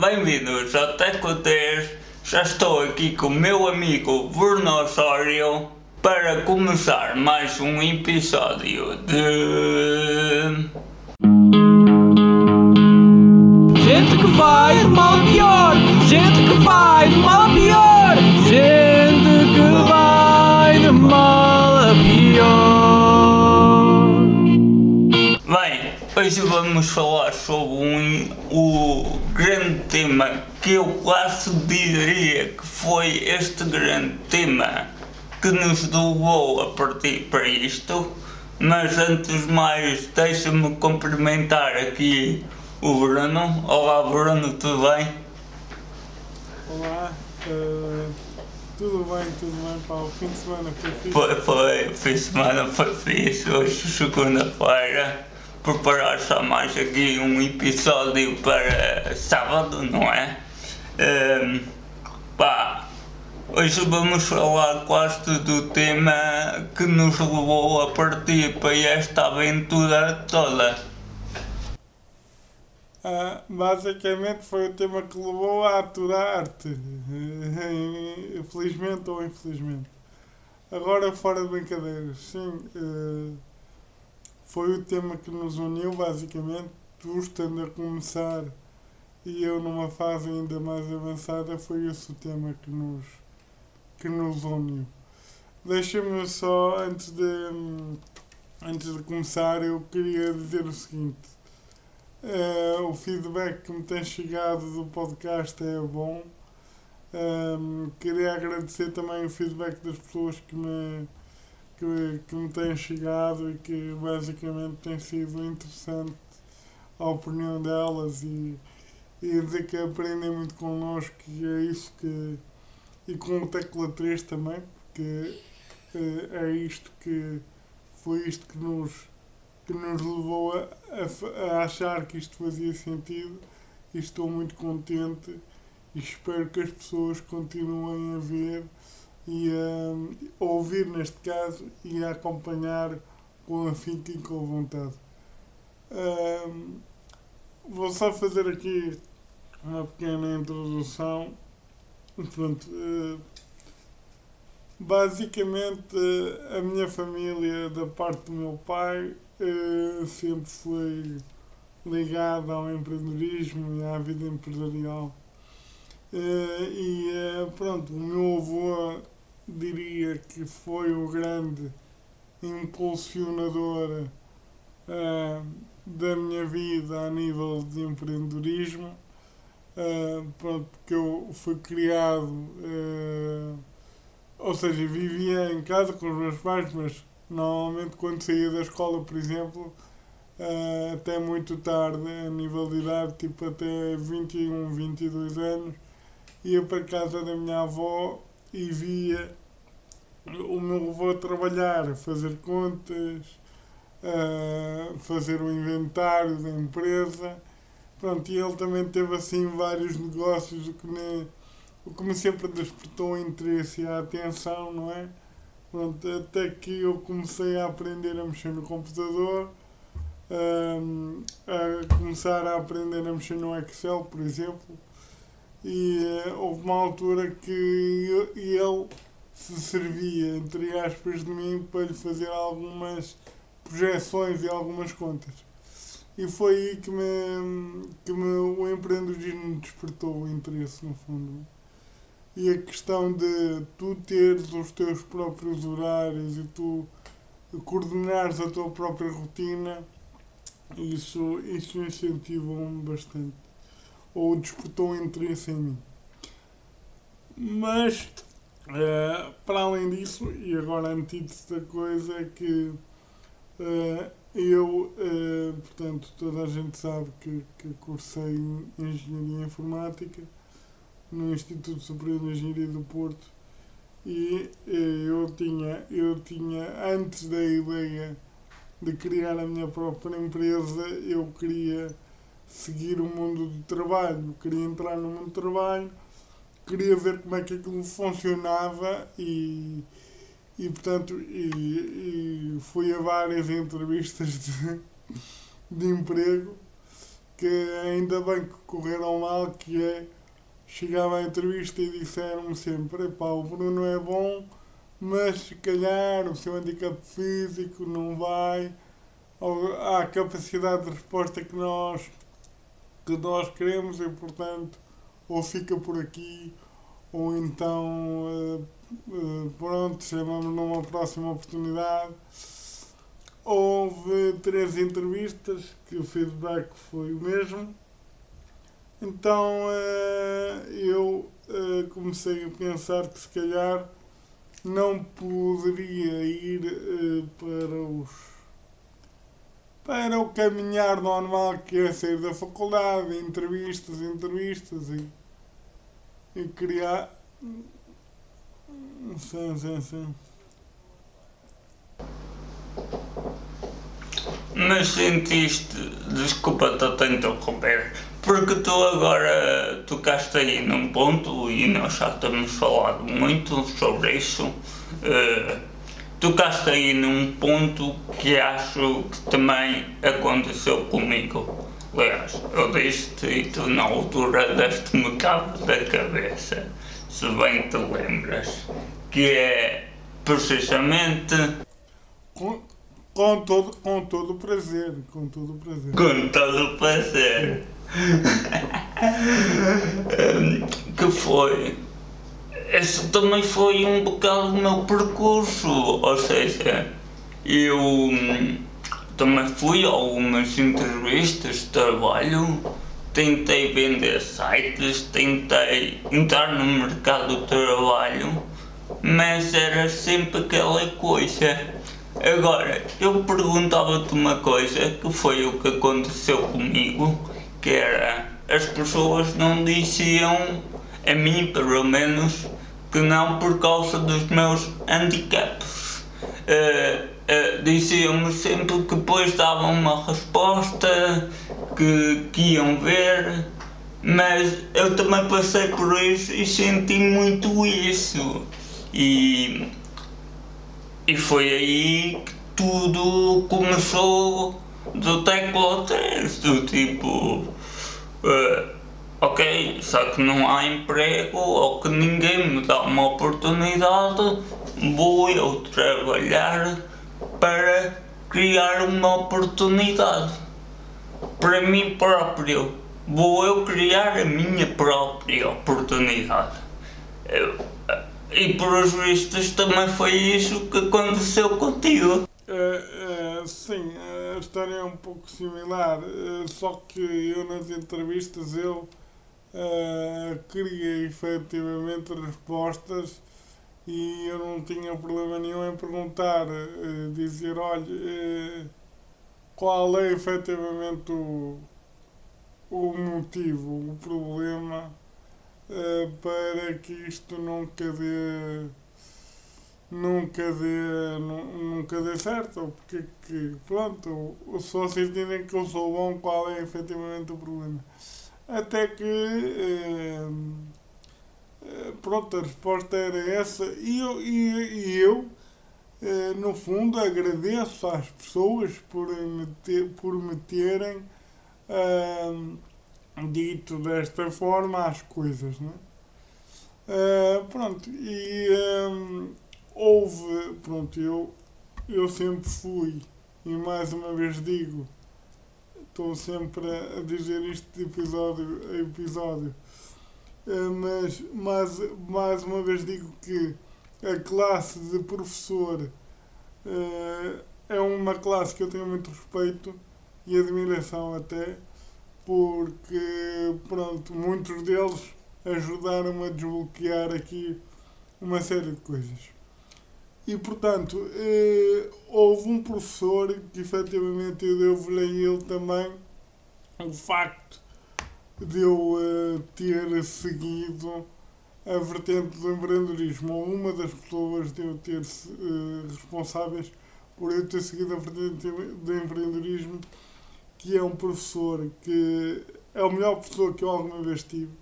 bem-vindos ao Teco 10. Já estou aqui com o meu amigo Bruno Osório para começar mais um episódio de. Gente que vai de mal pior, gente que vai de mal pior, gente que vai de mal a pior. Hoje vamos falar sobre um, o grande tema que eu quase diria que foi este grande tema que nos levou a partir para isto. Mas antes de mais, deixa-me cumprimentar aqui o Bruno. Olá Bruno, tudo bem? Olá, eh, tudo bem, tudo bem, pá, o fim de semana foi fixe. Foi, foi, fim de semana foi fixe, hoje segunda-feira. Preparar só mais aqui um episódio para sábado, não é? Ehm, pá, hoje vamos falar quase do tema que nos levou a partir para esta aventura toda. Ah, basicamente foi o tema que levou a aturar-te, felizmente ou infelizmente. Agora, fora de brincadeiras, sim, eh, foi o tema que nos uniu, basicamente, tu estando a começar e eu numa fase ainda mais avançada, foi esse o tema que nos, que nos uniu. Deixa-me só, antes de, antes de começar, eu queria dizer o seguinte. Eh, o feedback que me tem chegado do podcast é bom. Ehm, queria agradecer também o feedback das pessoas que me, que, que me têm chegado e que basicamente tem sido interessante a opinião delas e, e dizer que aprendem muito connosco e é isso que. e com o Tecla 3 também, porque eh, é isto que. foi isto que nos que nos levou a, a, a achar que isto fazia sentido e estou muito contente e espero que as pessoas continuem a ver e a, a ouvir neste caso e a acompanhar com afinco e com vontade. Ahm, vou só fazer aqui uma pequena introdução. Pronto, eh, basicamente eh, a minha família da parte do meu pai eh, sempre foi ligada ao empreendedorismo e à vida empresarial. Eh, e eh, pronto, o meu avô diria que foi o grande impulsionador eh, da minha vida a nível de empreendedorismo. Eh, pronto, porque eu fui criado, eh, ou seja, vivia em casa com os meus pais, mas Normalmente quando saía da escola, por exemplo, eh, até muito tarde, a nível de idade, tipo até 21, 22 anos, ia para casa da minha avó e via o meu avô trabalhar, fazer contas, eh, fazer o inventário da empresa. Pronto, e ele também teve assim vários negócios, o que me, o que me sempre despertou o interesse e a atenção, não é? Pronto, até que eu comecei a aprender a mexer no computador, hum, a começar a aprender a mexer no Excel, por exemplo, e eh, houve uma altura que eu- ele se servia, entre aspas, de mim para lhe fazer algumas projeções e algumas contas. E foi aí que, me, que me, o empreendedorismo despertou o interesse, no fundo e a questão de tu teres os teus próprios horários e tu coordenares a tua própria rotina, isso, isso incentivou-me bastante. Ou despertou interesse em mim. Mas, eh, para além disso, e agora antítese da coisa é que eh, eu, eh, portanto, toda a gente sabe que, que cursei Engenharia Informática no Instituto Superior de Engenharia do Porto e eu tinha, eu tinha antes da ideia de criar a minha própria empresa, eu queria seguir o mundo do trabalho, queria entrar no mundo do trabalho, queria ver como é que aquilo funcionava e, e portanto e, e fui a várias entrevistas de, de emprego que ainda bem que correram mal, que é chegava à entrevista e disseram-me sempre, epá, o Bruno é bom, mas se calhar o seu handicap físico não vai, a capacidade de resposta que nós, que nós queremos e portanto ou fica por aqui ou então uh, uh, pronto, chamamos numa próxima oportunidade. Houve três entrevistas que o feedback foi o mesmo. Então uh, eu comecei a pensar que se calhar não poderia ir para os para o caminhar normal que é sair da faculdade, entrevistas, entrevistas e e criar. Sim, sim, sim. Mas sentiste, desculpa-te a te interromper, porque tu agora tocaste aí num ponto e nós já temos falado muito sobre isso. Uh, tocaste aí num ponto que acho que também aconteceu comigo. Aliás, eu disse-te e tu na altura deste-me cabo da cabeça, se bem te lembras, que é precisamente. Com, com, todo, com todo o prazer, com todo o prazer. Com todo prazer. que foi. Esse também foi um bocado o meu percurso, ou seja, eu também fui a algumas entrevistas de trabalho, tentei vender sites, tentei entrar no mercado de trabalho, mas era sempre aquela coisa. Agora, eu perguntava-te uma coisa que foi o que aconteceu comigo, que era as pessoas não diziam, a mim pelo menos, que não por causa dos meus handicaps. Uh, uh, diziam-me sempre que depois davam uma resposta, que, que iam ver, mas eu também passei por isso e senti muito isso. E, e foi aí que tudo começou do teclo ao do tipo. Uh, ok, só que não há emprego ou que ninguém me dá uma oportunidade, vou eu trabalhar para criar uma oportunidade para mim próprio. Vou eu criar a minha própria oportunidade. e por os vistos também foi isso que aconteceu contigo. Uh, uh, sim, a história é um pouco similar, uh, só que eu nas entrevistas eu queria efetivamente respostas e eu não tinha problema nenhum em perguntar, uh, dizer, olha, uh, qual é efetivamente o, o motivo, o problema uh, para que isto nunca dê nunca dê, nunca dê certo, porque que, pronto, só se entendem que eu sou bom, qual é efetivamente o problema. Até que eh, pronto, a resposta era essa. E eu, e, e eu eh, no fundo, agradeço às pessoas por me, ter, por me terem uh, dito desta forma as coisas. Né? Uh, pronto, e um, houve, pronto, eu, eu sempre fui, e mais uma vez digo, estou sempre a dizer isto de episódio a episódio, eh, mas mais, mais uma vez digo que a classe de professor uh, é uma classe que eu tenho muito respeito e admiração até, porque pronto, muitos deles ajudaram a desbloquear aqui uma série de coisas. E portanto, uh, houve um professor que efetivamente eu devo-lhe a ele também o facto de eu uh, ter seguido a vertente do empreendedorismo, ou uma das pessoas de eu ter uh, responsáveis por eu ter seguido a vertente do empreendedorismo, que é um professor que é o melhor professor que eu alguma vez tive,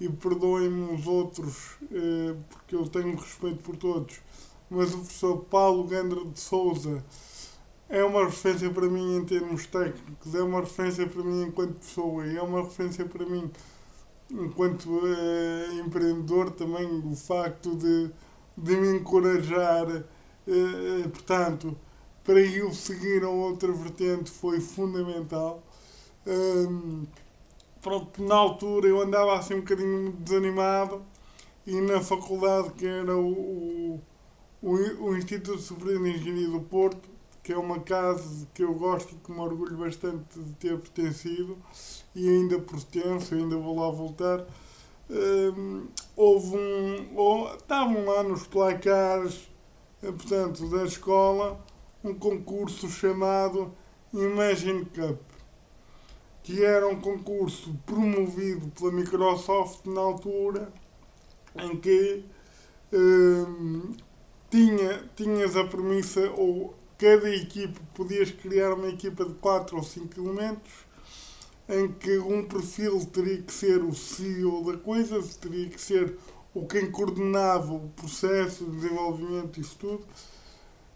e perdoem-me os outros, uh, porque eu tenho respeito por todos, mas o professor Paulo Gandra de Souza, é uma referência para mim em termos técnicos, é uma referência para mim enquanto pessoa e é uma referência para mim enquanto uh, empreendedor também o facto de, de me encorajar, uh, portanto, para eu seguir a outra vertente foi fundamental. Um, pronto, na altura eu andava assim um bocadinho desanimado e na faculdade que era o, o, o Instituto Superior de Engenharia do Porto, que é uma casa que eu gosto e que me orgulho bastante de ter pertencido e ainda pertenço, ainda vou lá voltar. Um, houve um. Estavam lá nos placares, eh, portanto, da escola, um concurso chamado Imagine Cup, que era um concurso promovido pela Microsoft na altura, em que um, tinha, tinhas a premissa, ou cada equipe, podias criar uma equipa de 4 ou 5 elementos, em que um perfil teria que ser o CEO da coisa, teria que ser o quem coordenava o processo de desenvolvimento isso tudo,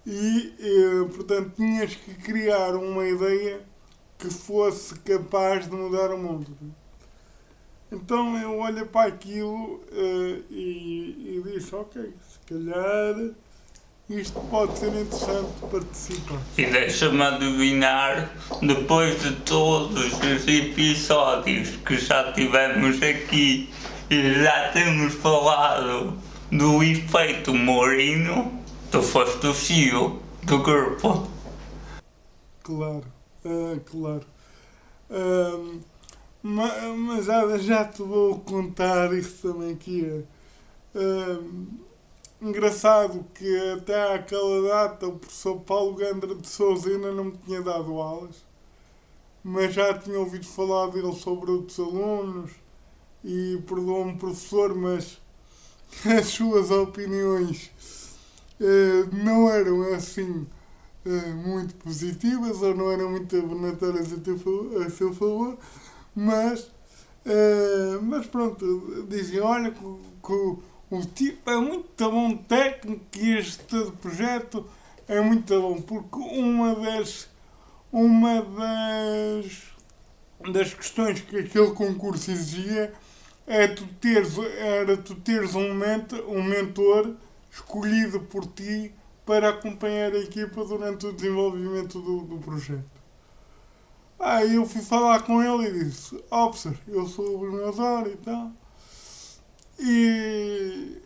e, eh, portanto, tinhas que criar uma ideia que fosse capaz de mudar o mundo. Então eu olho para aquilo uh, e, e disse, ok, se calhar isto pode ser interessante participar. E deixa-me adivinhar, depois de todos os episódios que já tivemos aqui e já temos falado do efeito Morino, tu foste o CEO do grupo. Claro, uh, claro. Uh, mas já, já te vou contar isso também aqui. Uh, engraçado que até àquela data o professor Paulo Gandra de Souza ainda não me tinha dado aulas, mas já tinha ouvido falar dele sobre outros alunos e perdoa-me professor, mas as suas opiniões uh, não eram assim uh, muito positivas ou não eram muito abonatórias a, a seu favor mas, uh, mas pronto, dizem, olha que o, tipo é muito bom técnico e este projeto é muito bom, porque uma das, uma das, das questões que aquele concurso exigia é tu teres, era tu teres um, mentor, um mentor escolhido por ti para acompanhar a equipa durante o desenvolvimento do, do projeto. Aí eu fui falar com ele e disse, oh, eu sou o Osório e tal. E,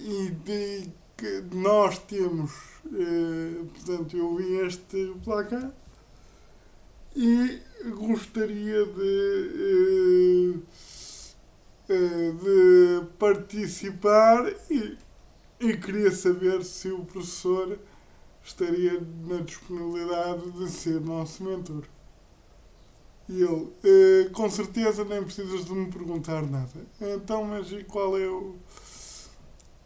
e de, que nós temos, eh, portanto, eu vi este placar e gostaria de, eh, eh, de participar e, e queria saber se o professor estaria na disponibilidade de ser nosso mentor. E ele, eh, com certeza nem precisas de me perguntar nada. Então, mas e qual é o.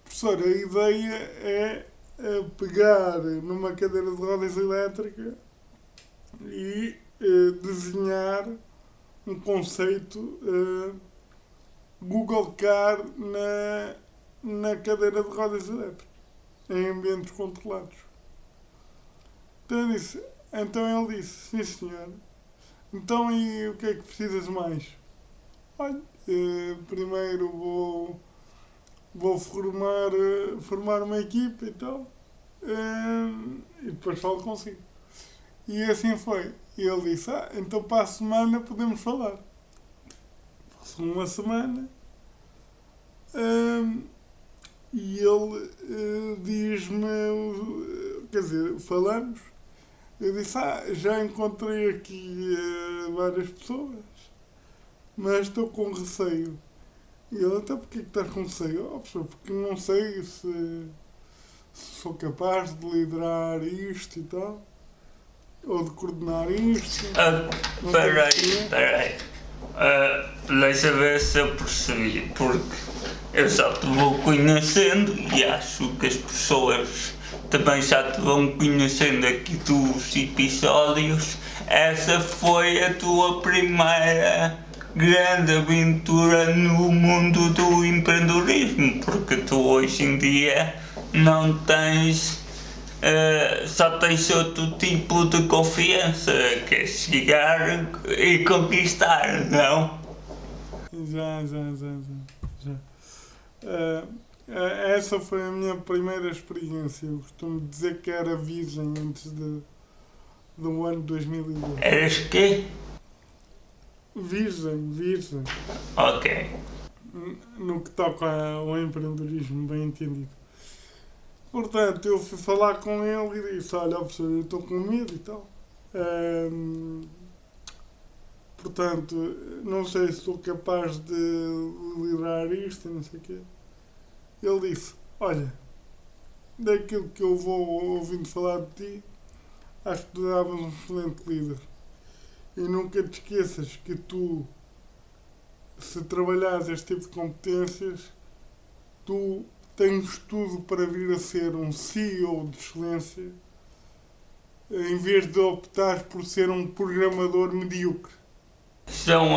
Professor, a ideia é, é pegar numa cadeira de rodas elétrica e eh, desenhar um conceito eh, Google Car na, na cadeira de rodas elétricas, em ambientes controlados. Então, disse, então ele disse, sim senhor então, e o que é que precisas mais? Olha, eh, primeiro vou, vou formar, eh, formar uma equipe e tal, eh, e depois falo consigo. E assim foi. E ele disse, ah, então para a semana podemos falar. Passou uma semana, e ele diz-me, quer dizer, falamos, eu disse, ah, já encontrei aqui uh, várias pessoas, mas estou com receio. E ele, então porquê que estás com receio? Oh, professor, porque não sei se, se sou capaz de liderar isto e tal, ou de coordenar isto. Ah, peraí, peraí. Uh, deixa ver se eu percebi, porque eu só te vou conhecendo e acho que as pessoas também já te vão conhecendo aqui dos episódios. Essa foi a tua primeira grande aventura no mundo do empreendedorismo, porque tu hoje em dia não tens uh, só tens outro tipo de confiança, que é chegar e conquistar, não? Já, já, já, já. já. Uh, essa foi a minha primeira experiência. Eu costumo dizer que era virgem antes de, do ano 2002. Eras quê? Virgem, virgem. Ok. No que toca ao empreendedorismo, bem entendido. Portanto, eu fui falar com ele e disse: Olha, professor, eu estou com medo e tal. Um, portanto, não sei se sou capaz de liderar isto e não sei o quê. Ele disse: Olha, daquilo que eu vou ouvindo falar de ti, acho que tu davas um excelente líder. E nunca te esqueças que tu, se trabalhares este tipo de competências, tu tens tudo para vir a ser um CEO de excelência, em vez de optar por ser um programador medíocre. São,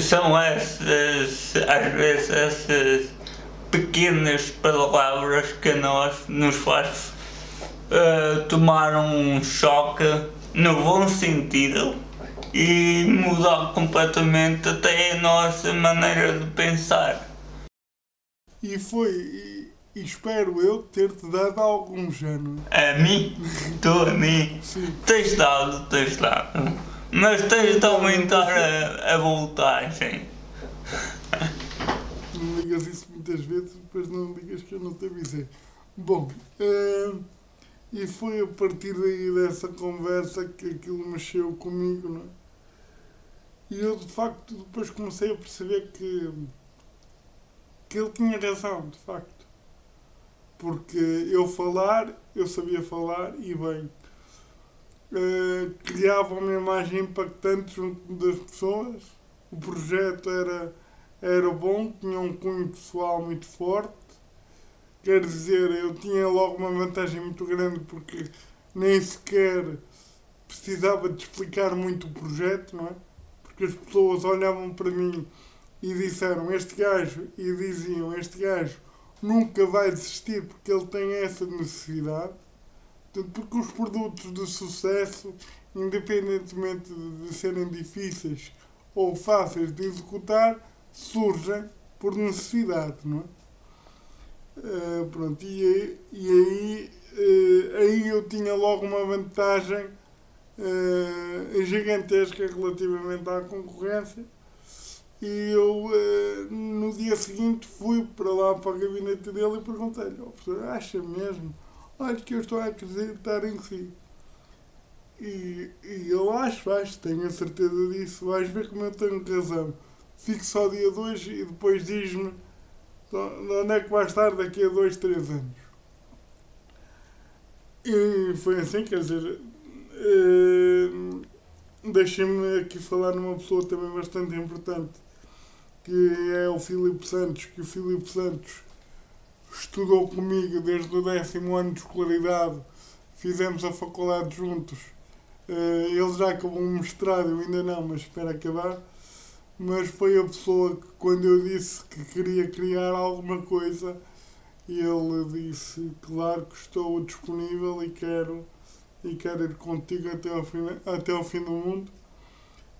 são essas, às vezes, essas pequenas palavras que a nós nos faz uh, tomar um choque no bom sentido e mudar completamente até a nossa maneira de pensar. E foi, e, e espero eu ter-te dado algum género. A mim? Tu a mim? Sim. Tens dado, tens dado. Mas tens de aumentar a, a voltagem. Não ligas isso muitas vezes, depois não ligas que eu não te avisei. Bom, uh, e foi a partir daí dessa conversa que aquilo mexeu comigo, não é? E eu de facto depois comecei a perceber que, que ele tinha razão, de facto. Porque eu falar, eu sabia falar e bem. Uh, criava uma imagem impactante junto das pessoas. O projeto era, era bom, tinha um cunho pessoal muito forte. Quer dizer, eu tinha logo uma vantagem muito grande porque nem sequer precisava de explicar muito o projeto, não é? porque as pessoas olhavam para mim e disseram este gajo e diziam este gajo nunca vai desistir porque ele tem essa necessidade porque os produtos de sucesso independentemente de serem difíceis ou fáceis de executar surgem por necessidade não é? Uh, pronto, e, e aí, uh, aí eu tinha logo uma vantagem uh, gigantesca relativamente à concorrência. E eu, no dia seguinte, fui para lá para o gabinete dele e perguntei-lhe: oh, professor, acha mesmo? Olha, que eu estou a acreditar em si. E, e eu acho, acho, tenho a certeza disso. Vais ver como eu tenho razão. Fico só dia 2 e depois diz-me de onde é que vai estar daqui a 2, 3 anos. E foi assim, quer dizer, Uh, Deixem-me aqui falar numa pessoa também bastante importante, que é o Filipe Santos, que o Filipe Santos estudou comigo desde o décimo ano de escolaridade, fizemos a faculdade juntos. Uh, ele já acabou um mestrado, eu ainda não, mas espero acabar. Mas foi a pessoa que, quando eu disse que queria criar alguma coisa, ele disse: Claro que estou disponível e quero e quero ir contigo até ao fim, até ao fim do mundo.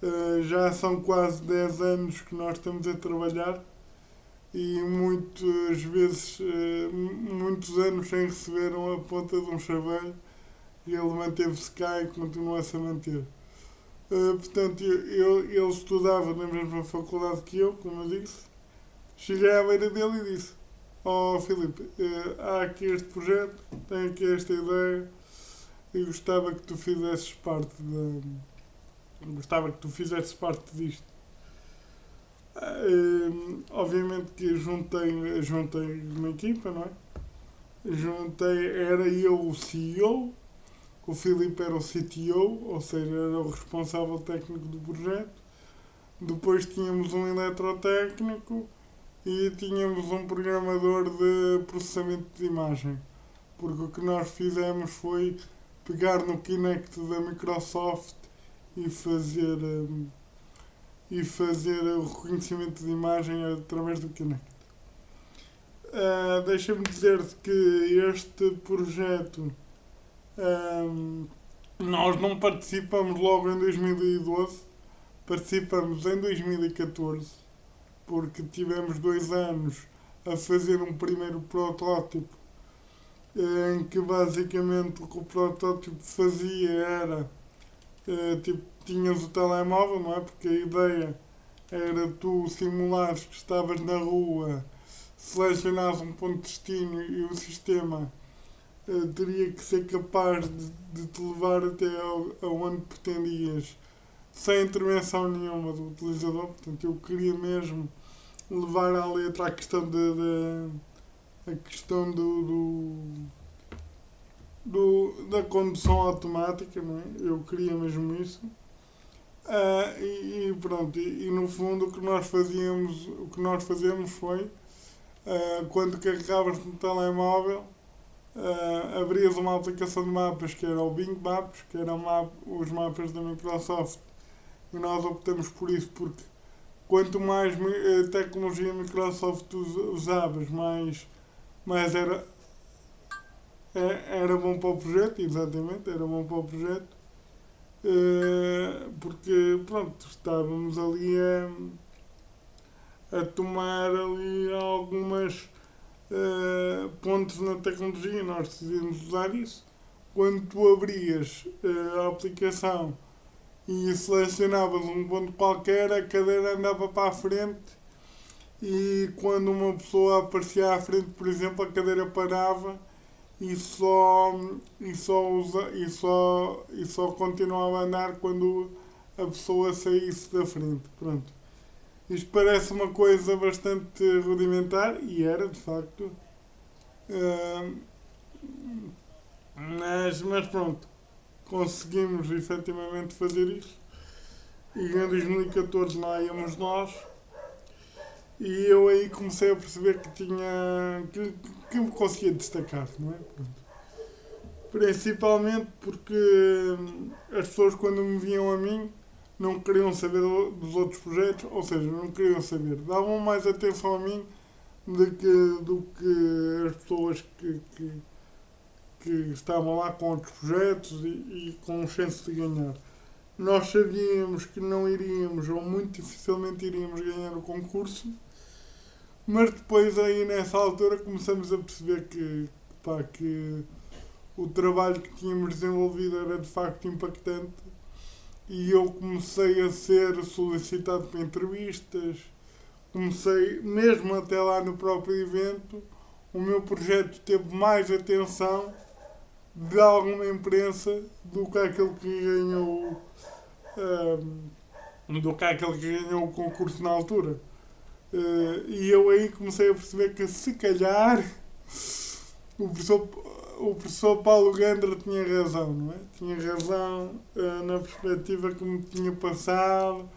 Uh, já são quase 10 anos que nós estamos a trabalhar e muitas vezes, uh, muitos anos sem receberam a ponta de um chaveiro e ele manteve-se cá e continua-se a manter. Uh, portanto, eu, ele estudava na mesma faculdade que eu, como eu disse. Cheguei à beira dele e disse: Ó oh, Filipe, há aqui este projeto, tenho aqui esta ideia e gostava que tu fizesses parte. Gostava que tu fizesses parte disto. Uh, obviamente que juntei, juntei uma equipa, não é? Juntei, era eu o CEO, o Filipe era o CTO, ou seja, era o responsável técnico do projeto. Depois tínhamos um eletrotécnico e tínhamos um programador de processamento de imagem. Porque o que nós fizemos foi pegar no Kinect da Microsoft e fazer um, e fazer o reconhecimento de imagem através do Kinect. Uh, Deixa-me dizer-te que este projeto Ahm, nós não participamos logo em 2012, participamos em 2014, porque tivemos dois anos a fazer um primeiro protótipo em que basicamente o que o protótipo fazia era eh, tipo, tinhas o telemóvel, não é? Porque a ideia era tu simulares que estavas na rua, selecionares um ponto de destino e o sistema eh, teria que ser capaz de, de te levar até ao, aonde pretendias sem intervenção nenhuma do utilizador. Portanto, eu queria mesmo levar à letra a questão de, de a questão do, do, do- da condução automática, não é? Eu queria mesmo isso. Ah, e, e pronto, e, e no fundo o que nós fazíamos, o que nós fazemos foi ah, quando carregavas no telemóvel, ah, abrias uma aplicação de mapas que era o Bing Maps, que eram map, os mapas da Microsoft, e nós optamos por isso porque quanto mais eh, tecnologia Microsoft us- usavas, mais, mais era, é- era bom para o projeto, exatamente, era bom para o projeto. Eh, porque pronto, estávamos ali a, a tomar ali algumas eh, pontos na tecnologia, nós decidimos usar isso. Quando tu abrias eh, a aplicação e selecionavas um ponto qualquer, a cadeira andava para a frente e quando uma pessoa aparecia à frente, por exemplo, a cadeira parava e só, e só, usa, e só, e só continuava a andar quando a pessoa saísse da frente. Pronto. Isto parece uma coisa bastante rudimentar e era de facto. Ah, mas, mas pronto, conseguimos efetivamente fazer isso. E em 2014 lá íamos nós. E eu aí comecei a perceber que tinha. que, que me conseguia destacar, não é? Pronto. Principalmente porque as pessoas quando me viam a mim não queriam saber do- dos outros projetos, ou seja, não queriam saber. Davam mais atenção a mim do que, do que as pessoas que, que, que estavam lá com outros projetos e, e com chance de ganhar. Nós sabíamos que não iríamos, ou muito dificilmente iríamos ganhar o concurso, mas depois aí nessa altura começamos a perceber que, pá, que o trabalho que tínhamos desenvolvido era de facto impactante e eu comecei a ser solicitado para entrevistas, comecei, mesmo até lá no próprio evento, o meu projeto teve mais atenção de alguma imprensa do que aquele que ganhou ahm, do que aquele que ganhou o concurso na altura. Eh, e eu aí comecei a perceber que se calhar o professor, o professor Paulo Gandra tinha razão, não é? Tinha razão eh, na perspectiva que me tinha passado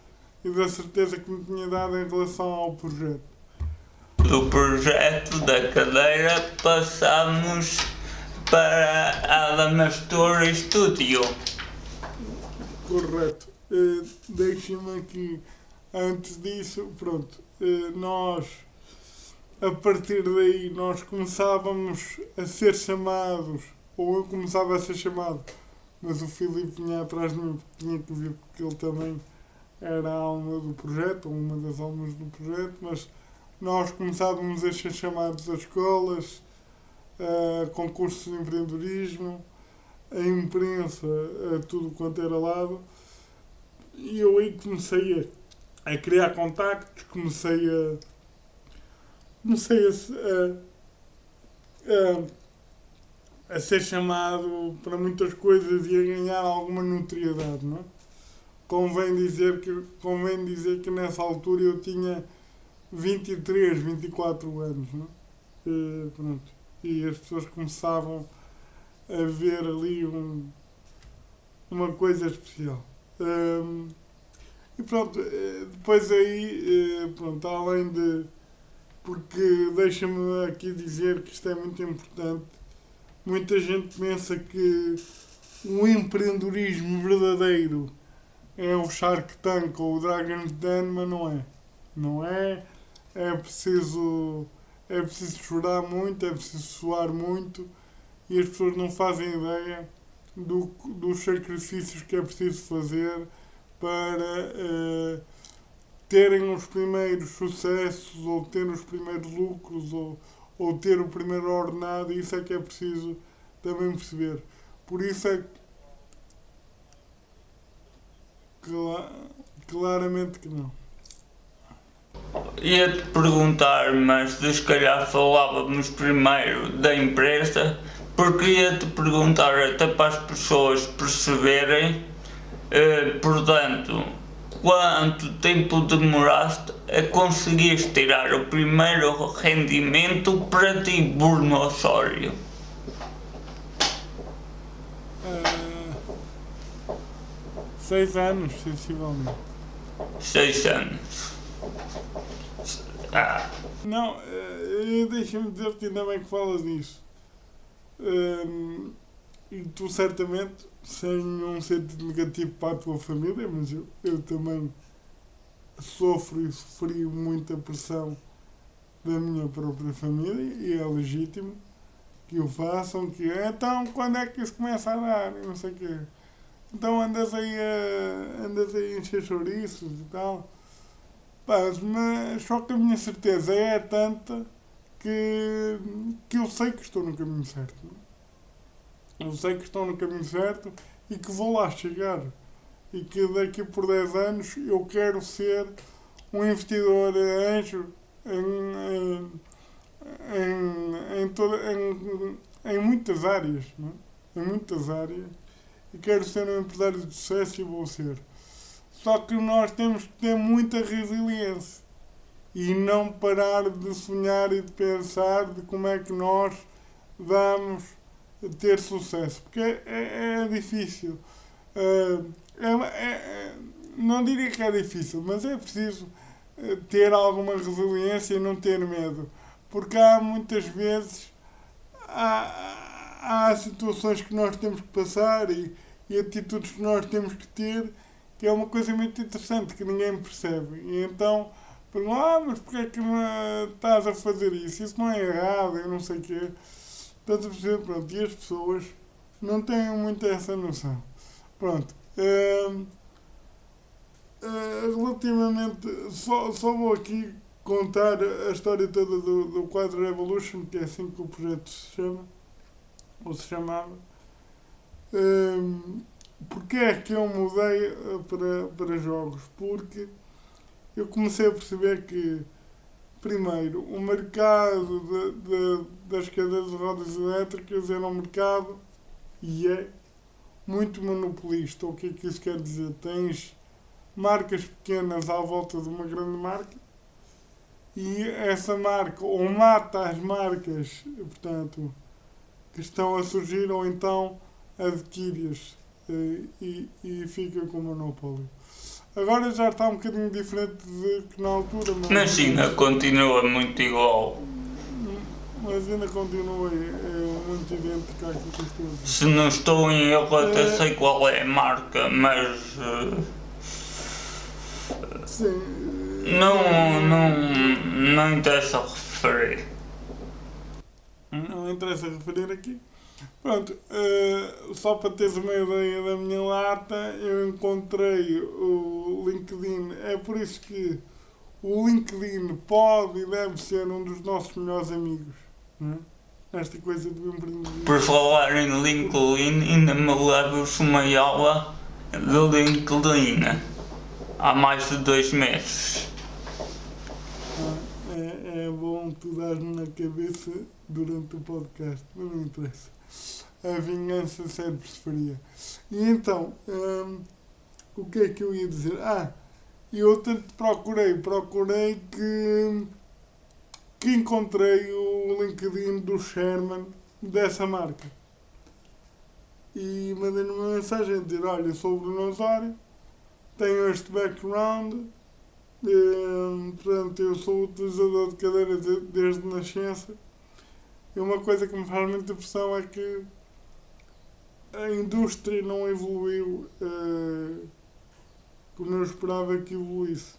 e da certeza que me tinha dado em relação ao projeto. Do projeto da cadeira passamos para a Adamastor Studio. Correto. Eh, Deixem-me aqui, antes disso, pronto, eh, nós, a partir daí, nós começávamos a ser chamados, ou eu começava a ser chamado, mas o Filipe vinha atrás de mim, porque tinha que vir, porque ele também era a alma do projeto, ou uma das almas do projeto, mas nós começávamos a ser chamados a escolas, a concursos de empreendedorismo, a imprensa, a tudo quanto era lado. E eu aí comecei a, a criar contactos, comecei a. comecei a, a, a, ser chamado para muitas coisas e a ganhar alguma notoriedade, não é? Convém dizer que, convém dizer que nessa altura eu tinha 23, 24 anos, não é? Eh, pronto. E as pessoas começavam a ver ali um, uma coisa especial. Hum, e pronto, eh, depois aí, eh, pronto, além de. Porque deixa-me aqui dizer que isto é muito importante. Muita gente pensa que o empreendedorismo verdadeiro é o Shark Tank ou o Dragon's Den, mas não é. Não é. É preciso, é preciso chorar muito, é preciso suar muito e as pessoas não fazem ideia do, dos sacrifícios que é preciso fazer para uh, terem os primeiros sucessos ou ter os primeiros lucros ou, ou ter o primeiro ordenado, isso é que é preciso também perceber. Por isso é cla claramente que não. Ia-te perguntar, mas se calhar falávamos primeiro da empresa, porque ia-te perguntar até para as pessoas perceberem, eh, portanto, quanto tempo demoraste a conseguir tirar o primeiro rendimento para ti, Bruno Osório? Uh, seis anos, sensivelmente. Seis anos. Ah. Não, uh, deixa-me dizer-te ainda bem que falas nisso. Uh, e tu certamente, sem um sentido negativo para a tua família, mas eu, eu também sofro e sofri muita pressão da minha própria família e é legítimo que o façam, que então quando é que isso começa a dar? E não sei o quê. Então andas aí a, andas aí a encher chouriços e tal. Mas, mas só que a minha certeza é tanta que, que eu sei que estou no caminho certo. Eu sei que estou no caminho certo e que vou lá chegar. E que daqui por 10 anos eu quero ser um investidor anjo em, em, em, toda, em, em muitas áreas. Não é? Em muitas áreas. E quero ser um empresário de sucesso e vou ser. Só que nós temos que ter muita resiliência e não parar de sonhar e de pensar de como é que nós vamos ter sucesso, porque é, é, é difícil. Uh, é, não diria que é difícil, mas é preciso ter alguma resiliência e não ter medo, porque há muitas vezes há, há situações que nós temos que passar e, e atitudes que nós temos que ter que é uma coisa muito interessante que ninguém percebe. E então perguntam, ah, mas porquê é que estás a fazer isso? Isso não é errado, eu não sei o quê. A perceber? Pronto, e as pessoas não têm muito essa noção. Pronto. Uh, relativamente, só, só vou aqui contar a história toda do, do quadro Revolution, que é assim que o projeto se chama, ou se chamava. Uh, Porquê é que eu mudei eh, para, para jogos? Porque eu comecei a perceber que, primeiro, o mercado de, de, das cadeiras de rodas elétricas era um mercado e é muito monopolista. O que é que isso quer dizer? Tens marcas pequenas à volta de uma grande marca e essa marca ou mata as marcas portanto, que estão a surgir ou então adquire-as e, e fica com o monopólio. Agora já está um bocadinho diferente de que na altura. Mas, mas ainda continua muito igual. Mas ainda continua é, muito idêntico àquilo que estou a dizer. Se não estou em erro, até é... sei qual é a marca, mas. Sim. Não, não, não interessa referir. Não interessa referir aqui. Pronto, uh, só para teres uma ideia da minha lata, eu encontrei o LinkedIn. É por isso que o LinkedIn pode e deve ser um dos nossos melhores amigos. Não é? Esta coisa do empreendedorismo. Por falar em LinkedIn, ainda me levo uma aula do LinkedIn há mais de dois meses. Ah, é, é bom tu dar-me na cabeça durante o podcast, mas não interessa a vingança sempre se faria. E então, hum, o que é que eu ia dizer? Ah, eu tanto procurei, procurei que, que encontrei o LinkedIn do Sherman dessa marca. E mandei-lhe uma mensagem a dizer, olha, sou o Bruno Osório, tenho este background, hum, portanto, eu sou utilizador de cadeiras desde nascença. E uma coisa que me faz muita impressão é que a indústria não evoluiu uh, como eu esperava que evoluísse.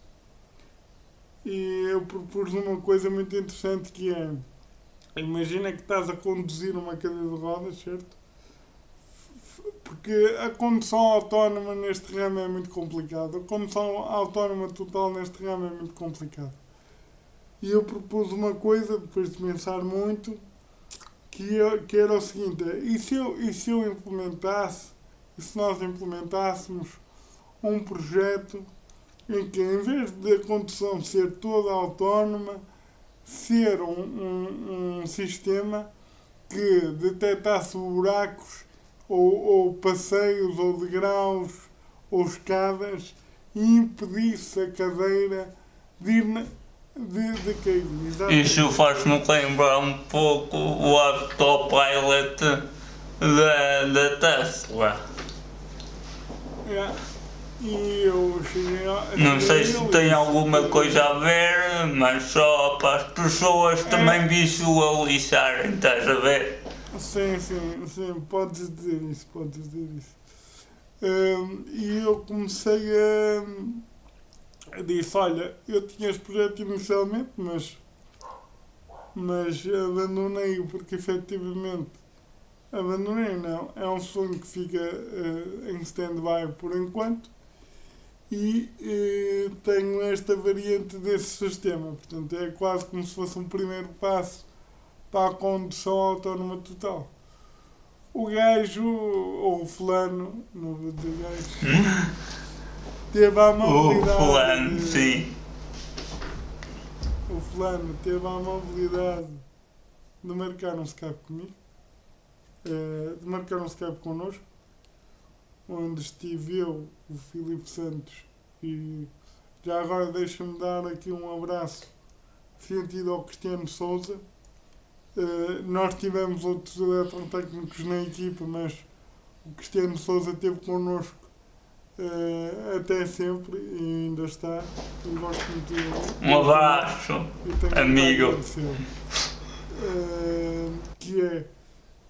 E eu propus uma coisa muito interessante que é imagina que estás a conduzir uma cadeira de rodas, certo? porque a condução autónoma neste ramo é muito complicado. A condução autónoma total neste ramo é muito complicado. E eu propus uma coisa, depois de pensar muito, que, que era o seguinte, e se, eu, e se eu implementasse, e se nós implementássemos um projeto em que em vez da condução ser toda autónoma, ser um, um, um sistema que detectasse buracos ou, ou passeios ou degraus ou escadas e impedisse a cadeira de ir na, de, de cair. Exatamente. Isso faz-me lembrar um pouco o autopilot da, da Tesla. É. E eu cheguei a, Não sei se tem alguma coisa a ver, mas só para as pessoas também visualizarem, estás a ver? Sim, sim, sim, podes dizer isso, podes dizer isso. Hum, e eu comecei a. Disse: Olha, eu tinha este projeto inicialmente, mas. Mas abandonei-o porque efetivamente. Abandonei, não. É um sonho que fica eh, em stand-by por enquanto. E eh, tenho esta variante desse sistema. Portanto, é quase como se fosse um primeiro passo para a condução autónoma total. O gajo, ou o fulano, não vou dizer gajo, teve a O amabilidade. fulano, sim. O fulano teve a amabilidade de marcar um Skype comigo, eh, de marcar um Skype connosco, onde estive eu, o Filipe Santos e já agora deixa-me dar aqui um abraço sentido ao Cristiano Souza. Eh, nós tivemos outros eletrotécnicos na equipa, mas o Cristiano Souza esteve connosco eh, até sempre e ainda está. Eu gosto muito dele. Um abraço. Amigo. Eh, que é,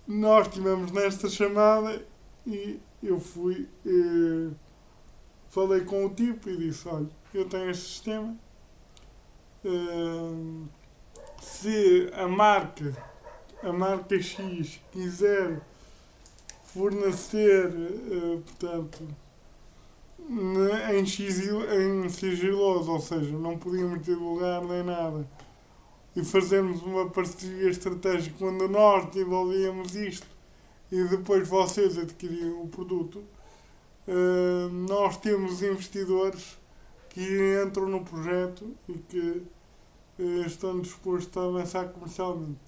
nós estivemos nesta chamada e eu fui, eh, falei com o tipo e disse, olha, eu tenho este sistema, eh, se a marca, a marca X quiser fornecer, portanto, em, sigil, em sigiloso, ou seja, não podíamos divulgar nem nada, e fazermos uma parceria estratégica quando nós desenvolvíamos isto e depois vocês adquiriam o produto, eh, nós temos investidores que entram no projeto e que eh, estão dispostos a avançar comercialmente.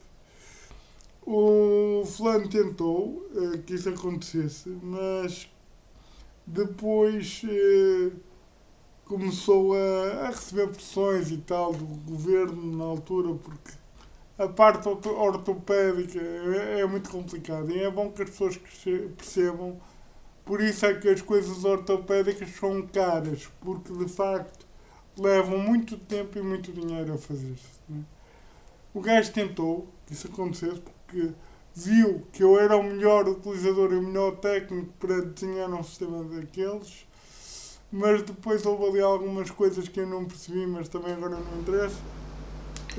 O fulano tentou eh, que isso acontecesse, mas depois eh, começou a, a receber pressões e tal do governo na altura, porque a parte orto- ortopédica é, é muito complicada e é bom que as pessoas perce- percebam. Por isso é que as coisas ortopédicas são caras, porque de facto levam muito tempo e muito dinheiro a fazer-se. né? O gajo tentou que isso acontecesse porque viu que eu era o melhor utilizador e o melhor técnico para desenhar um sistema daqueles, mas depois houve ali algumas coisas que eu não percebi, mas também agora não interessa.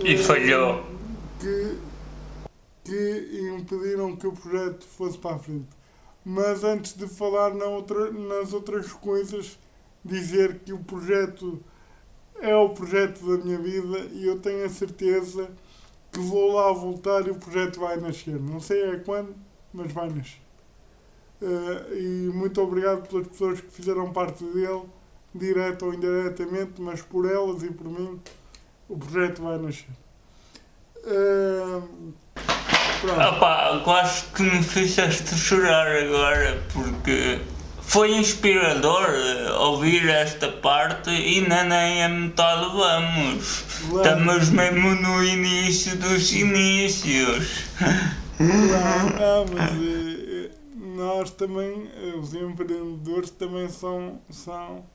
E falhou. Que, que impediram que o projeto fosse para a frente. Mas antes de falar na outra, nas outras coisas, dizer que o projeto é o projeto da minha vida e eu tenho a certeza que vou lá voltar e o projeto vai nascer. Não sei é quando, mas vai nascer. Eh, e muito obrigado pelas pessoas que fizeram parte dele, direta ou indiretamente, mas por elas e por mim, o projeto vai nascer. Pronto. Opá, quase que me fizeste chorar agora porque foi inspirador eh, ouvir esta parte e ainda nem a metade vamos. Estamos mesmo no início dos inícios. Não, não, mas eh, nós também, eh, os empreendedores também são, são,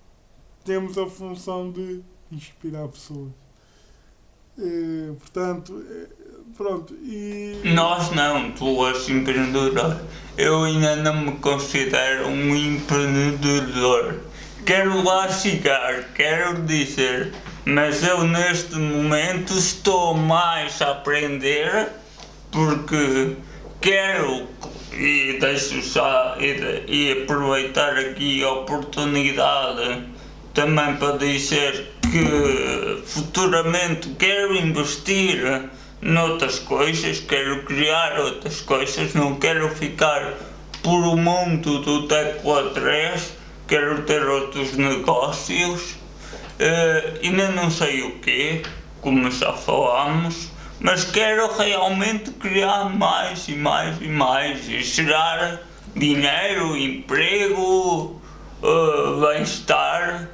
temos a função de inspirar pessoas. Portanto, pronto, e... Nós não, tu és empreendedor. Eu ainda não me considero um empreendedor. Quero lá chegar, quero dizer, mas eu neste momento estou mais a aprender porque quero e deixo já e, e aproveitar aqui a oportunidade também para dizer que futuramente quero investir noutras coisas, quero criar outras coisas, não quero ficar por o mundo do Tecla 3, quero ter outros negócios, uh, ainda não sei o quê, como já falámos, mas quero realmente criar mais e mais e mais e gerar dinheiro, emprego, uh, bem-estar,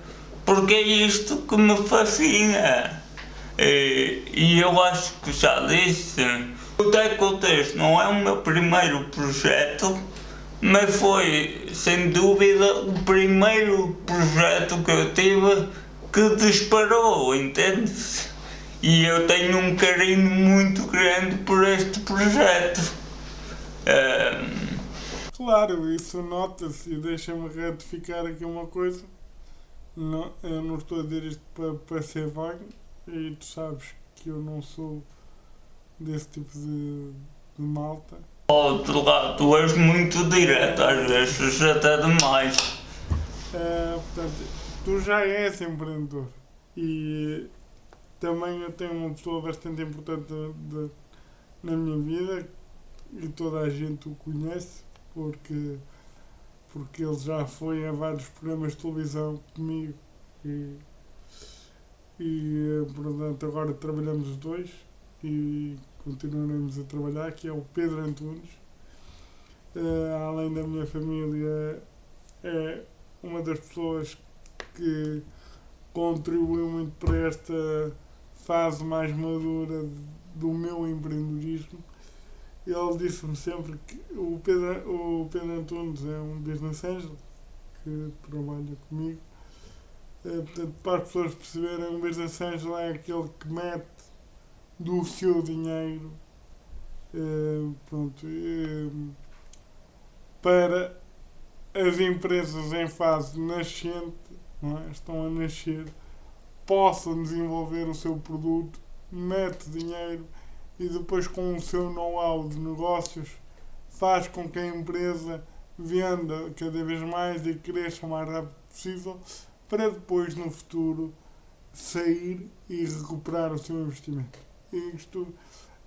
porque é isto que me fascina. E, e eu acho que já disse, o 3 não é o meu primeiro projeto, mas foi sem dúvida o primeiro projeto que eu tive que disparou, entende-se? E eu tenho um carinho muito grande por este projeto. Um... Claro, isso nota-se e deixa-me retificar aqui uma coisa. Não, eu não estou a dizer isto para, para ser vago, e tu sabes que eu não sou desse tipo de, de malta. Outro lado, tu és muito direto, às vezes até demais. É, portanto, tu já és empreendedor e também eu tenho uma pessoa bastante importante de, de, na minha vida e toda a gente o conhece porque, porque ele já foi a vários programas de televisão comigo e e portanto agora trabalhamos os dois e continuaremos a trabalhar, que é o Pedro Antunes. Uh, além da minha família, é uma das pessoas que contribuiu muito para esta fase mais madura do meu empreendedorismo. Ele disse-me sempre que o Pedro, o Pedro Antunes é um business angel que trabalha comigo portanto, para as pessoas perceberem, o business angel é aquele que mete do seu dinheiro uh, pronto, uh, para as empresas em fase nascente, é? estão a nascer, possam desenvolver o seu produto, mete dinheiro e depois com o seu know-how de negócios faz com que a empresa venda cada vez mais e cresça o mais rápido possível para depois no futuro sair e recuperar o seu investimento. Isto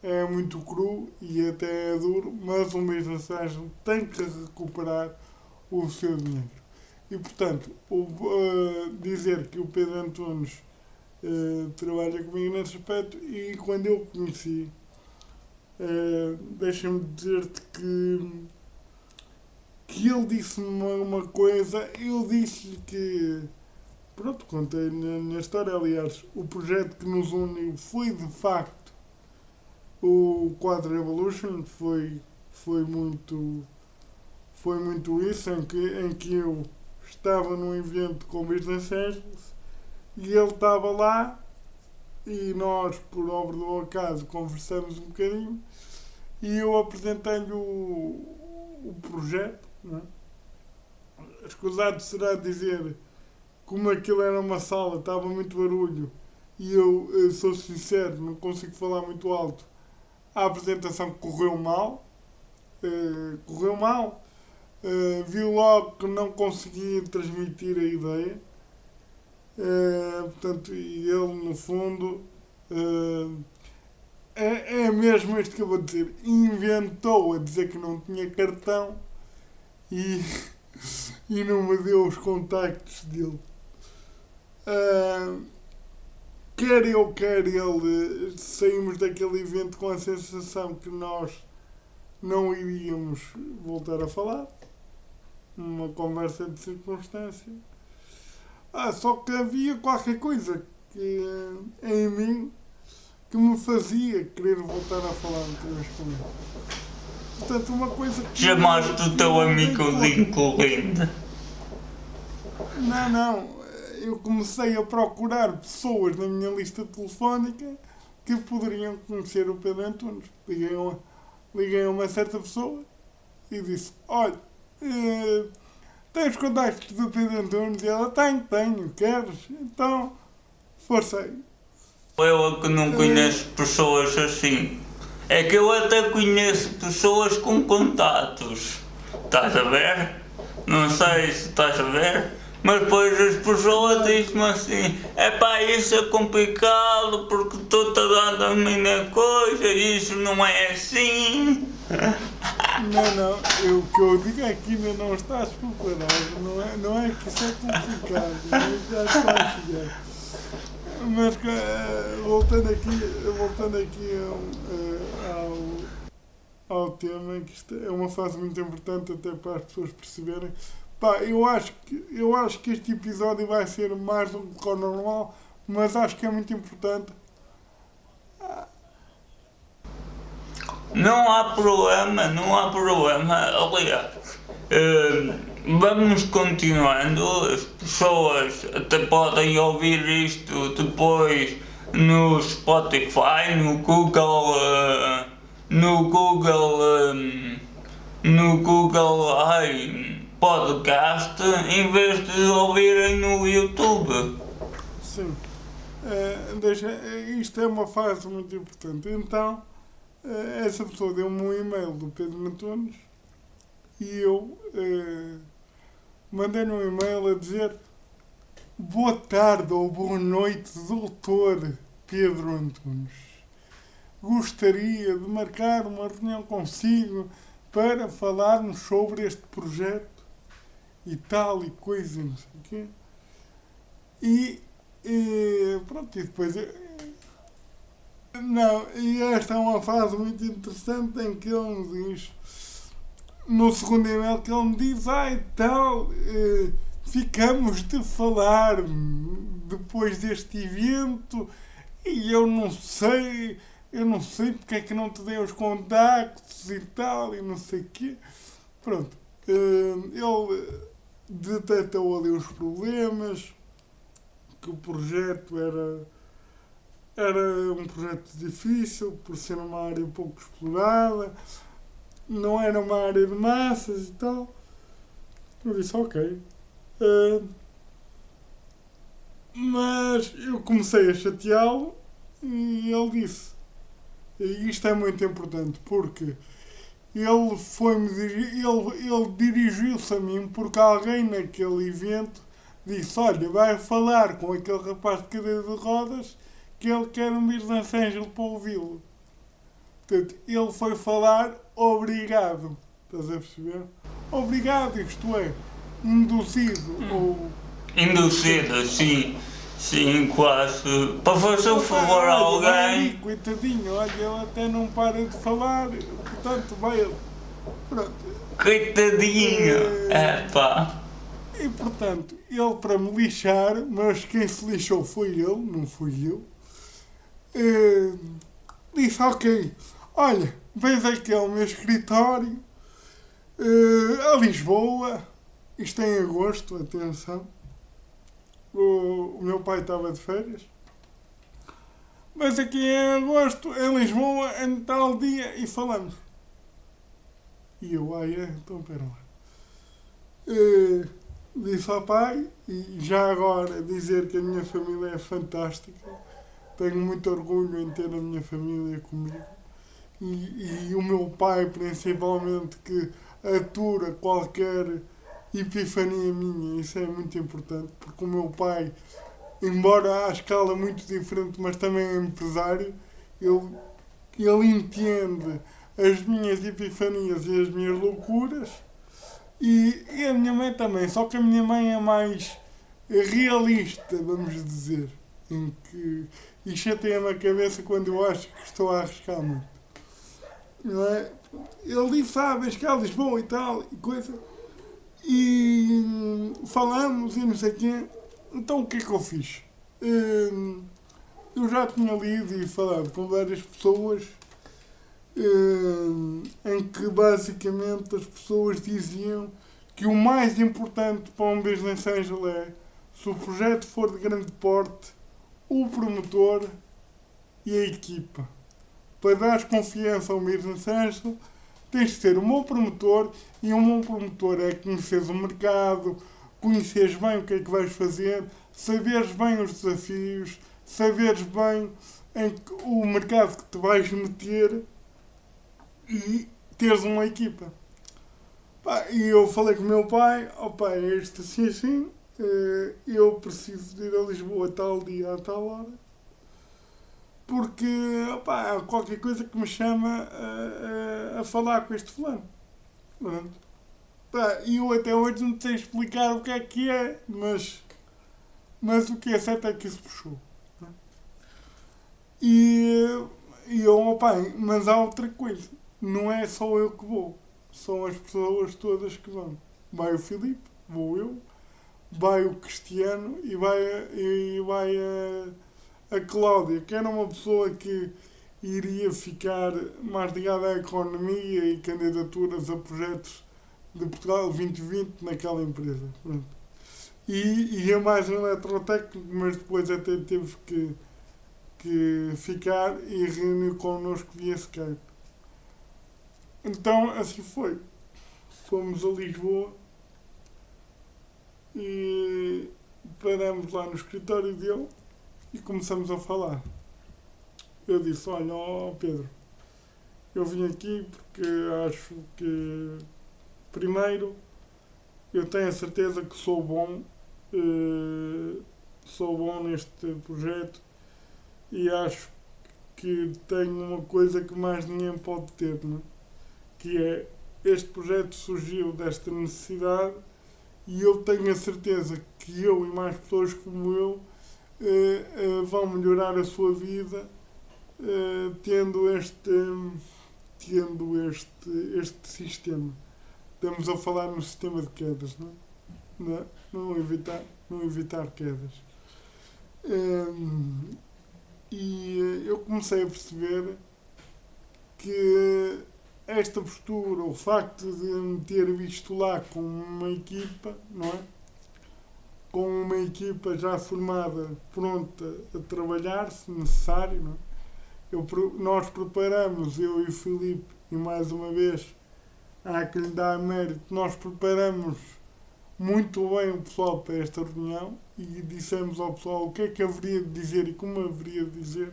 é muito cru e até é duro, mas um business angel tem que recuperar o seu dinheiro. E portanto, o, uh, dizer que o Pedro Antunes uh, trabalha comigo nesse aspecto e quando eu o conheci, uh, deixa-me dizer-te que, que ele disse-me uma, uma coisa, eu disse-lhe que Pronto, contei na minha história. Aliás, o projeto que nos uniu foi de facto o Quadro Revolution. Foi, foi, muito, foi muito isso, em que, em que eu estava num evento com Business Angels e ele estava lá e nós, por obra do acaso, conversamos um bocadinho e eu apresentei-lhe o, o projeto. Não é? Escusado será dizer como aquilo era uma sala, estava muito barulho e eu, eu, sou sincero, não consigo falar muito alto. A apresentação correu mal, uh, correu mal. Uh, vi logo que não conseguia transmitir a ideia. Uh, portanto, e ele, no fundo, é, é mesmo isto que eu vou dizer. Inventou a dizer que não tinha cartão e, e não me deu os contactos dele. Uh, quer eu, quer ele, saímos daquele evento com a sensação que nós não iríamos voltar a falar. Uma conversa de circunstância. Ah, só que havia qualquer coisa que, em mim que me fazia querer voltar a falar outra vez com ele. Portanto, uma coisa que. Chamaste o teu amigo Lincoln Não, não eu comecei a procurar pessoas na minha lista telefónica que poderiam conhecer o Pedro Antunes. Liguei a uma, liguei a uma certa pessoa e disse: Olha, eh, tens contactos do Pedro Antunes? E ela: Tenho, tenho, queres? Então, aí. Eu que não conheço pessoas assim. É que eu até conheço pessoas com contatos. Estás a ver? Não sei se estás a ver. Mas depois as pessoas dizem-me assim, é pá, isso é complicado porque tu te dando a minha coisa, isso não é assim. Não, não, eu, o que eu digo é que ainda não estás preparado, não é, não é que isso é complicado, já está a chegar. Mas eh, voltando aqui, voltando aqui ao, eh, ao, ao tema, que isto é uma fase muito importante até para as pessoas perceberem. Pá, eu acho, que, eu acho que este episódio vai ser mais do que o normal, mas acho que é muito importante. Não há problema, não há problema. Aliás, eh, vamos continuando. As pessoas até podem ouvir isto depois no Spotify, no Google, eh, no Google, eh, no Google ai, Podcast, em vez de ouvirem no YouTube. Sim. Eh, deixa, eh, isto é uma fase muito importante. Então, eh, essa pessoa deu-me um e-mail do Pedro Antunes e eu eh, mandei-lhe um e-mail a dizer Boa tarde ou boa noite, doutor Pedro Antunes. Gostaria de marcar uma reunião consigo para falarmos sobre este projeto e tal e coisa, não sei o quê. E, e pronto, e depois não, e esta é uma fase muito interessante em que ele me diz, no segundo e-mail que ele me diz, ah, e tal, eh, ficamos de falar depois deste evento e eu não sei, eu não sei porque é que não te dei os contactos e tal, e não sei o quê. Pronto, eh, ele detectou ali os problemas, que o projeto era era um projeto difícil por ser uma área pouco explorada, não era uma área de massas e tal. Eu disse, ok. Eh, mas eu comecei a chateá-lo e ele disse, isto é muito importante porque ele diri- ele, ele dirigiu-se a mim porque alguém naquele evento disse, olha, vai falar com aquele rapaz de cadeira de rodas que ele quer um Business Angel para ouvi-lo. Portanto, ele foi falar obrigado. Estás a perceber? Obrigado, isto é, induzido ou. Induzido, sim, sim, quase. Para fazer um favor a alguém. Coitadinho, olha, ele até não para de falar, portanto, vai ele. Pronto. Coitadinho. É pá. E portanto, ele para me lixar, mas quem se lixou foi ele, não fui eu, eh, disse, ok, olha, vens aqui ao meu escritório, eh, a Lisboa, isto é em agosto, atenção, o, o meu pai estava de férias, mas aqui em agosto, em Lisboa, em tal dia, e falamos. E eu, ah, é, então pera lá. Eh, disse ao pai, e já agora dizer que a minha família é fantástica, tenho muito orgulho em ter a minha família comigo, e, e o meu pai principalmente que atura qualquer epifania minha, isso é muito importante, porque o meu pai, embora à escala muito diferente, mas também é empresário, ele, ele entende as minhas epifanias e as minhas loucuras, e, e a minha mãe também, só que a minha mãe é mais realista, vamos dizer, em que e chateia-me a cabeça quando eu acho que estou a arriscar muito. Não é? Ele disse, ah, vens cá Lisboa e tal, e coisa. E hum, falamos e não sei quê. Então o que é que eu fiz? Hum, eu já tinha lido e falado com várias pessoas hum, em que basicamente as pessoas diziam que o mais importante para um business angel é se o projeto for de grande porte, o promotor e a equipa. Para dar confiança ao business angel, tens de ser um bom promotor e um bom promotor é conheceres o mercado, conheceres bem o que é que vais fazer, saberes bem os desafios, saberes bem em o mercado que te vais meter e teres uma equipa. E eu falei com o meu pai, ó oh, pai, é isto assim assim, eh, eu preciso de ir a Lisboa a tal dia, a tal hora, porque opa, há qualquer coisa que me chama a, a, a falar com este fulano. E eu até hoje não sei explicar o que é que é, mas, mas o que é certo é que isso puxou. E, e eu, opa, mas há outra coisa, não é só eu que vou são as pessoas todas que vão. Vai o Filipe, vou eu, vai o Cristiano e vai, e vai a, a Cláudia, que era uma pessoa que iria ficar mais ligada à economia e candidaturas a projetos de Portugal 2020 naquela empresa. Pronto. E ia mais um eletrotécnico, mas depois até teve que, que ficar e reunir connosco via Skype. Então, assim foi. Fomos a Lisboa e paramos lá no escritório dele e começamos a falar. Eu disse, olha, oh Pedro, eu vim aqui porque acho que, primeiro, eu tenho a certeza que sou bom, eh, sou bom neste projeto e acho que tenho uma coisa que mais ninguém pode ter, não é? que é este projeto surgiu desta necessidade e eu tenho a certeza que eu e mais pessoas como eu eh, eh, vão melhorar a sua vida eh, tendo este tendo este este sistema estamos a falar no sistema de quedas não, é? não, não evitar não evitar quedas e eu comecei a perceber que esta postura, o facto de me ter visto lá com uma equipa, não é? Com uma equipa já formada, pronta a trabalhar, se necessário, não é? Eu, nós preparamos, eu e o Filipe, e mais uma vez, há que lhe dar mérito, nós preparamos muito bem o pessoal para esta reunião e dissemos ao pessoal o que é que haveria de dizer e como haveria de dizer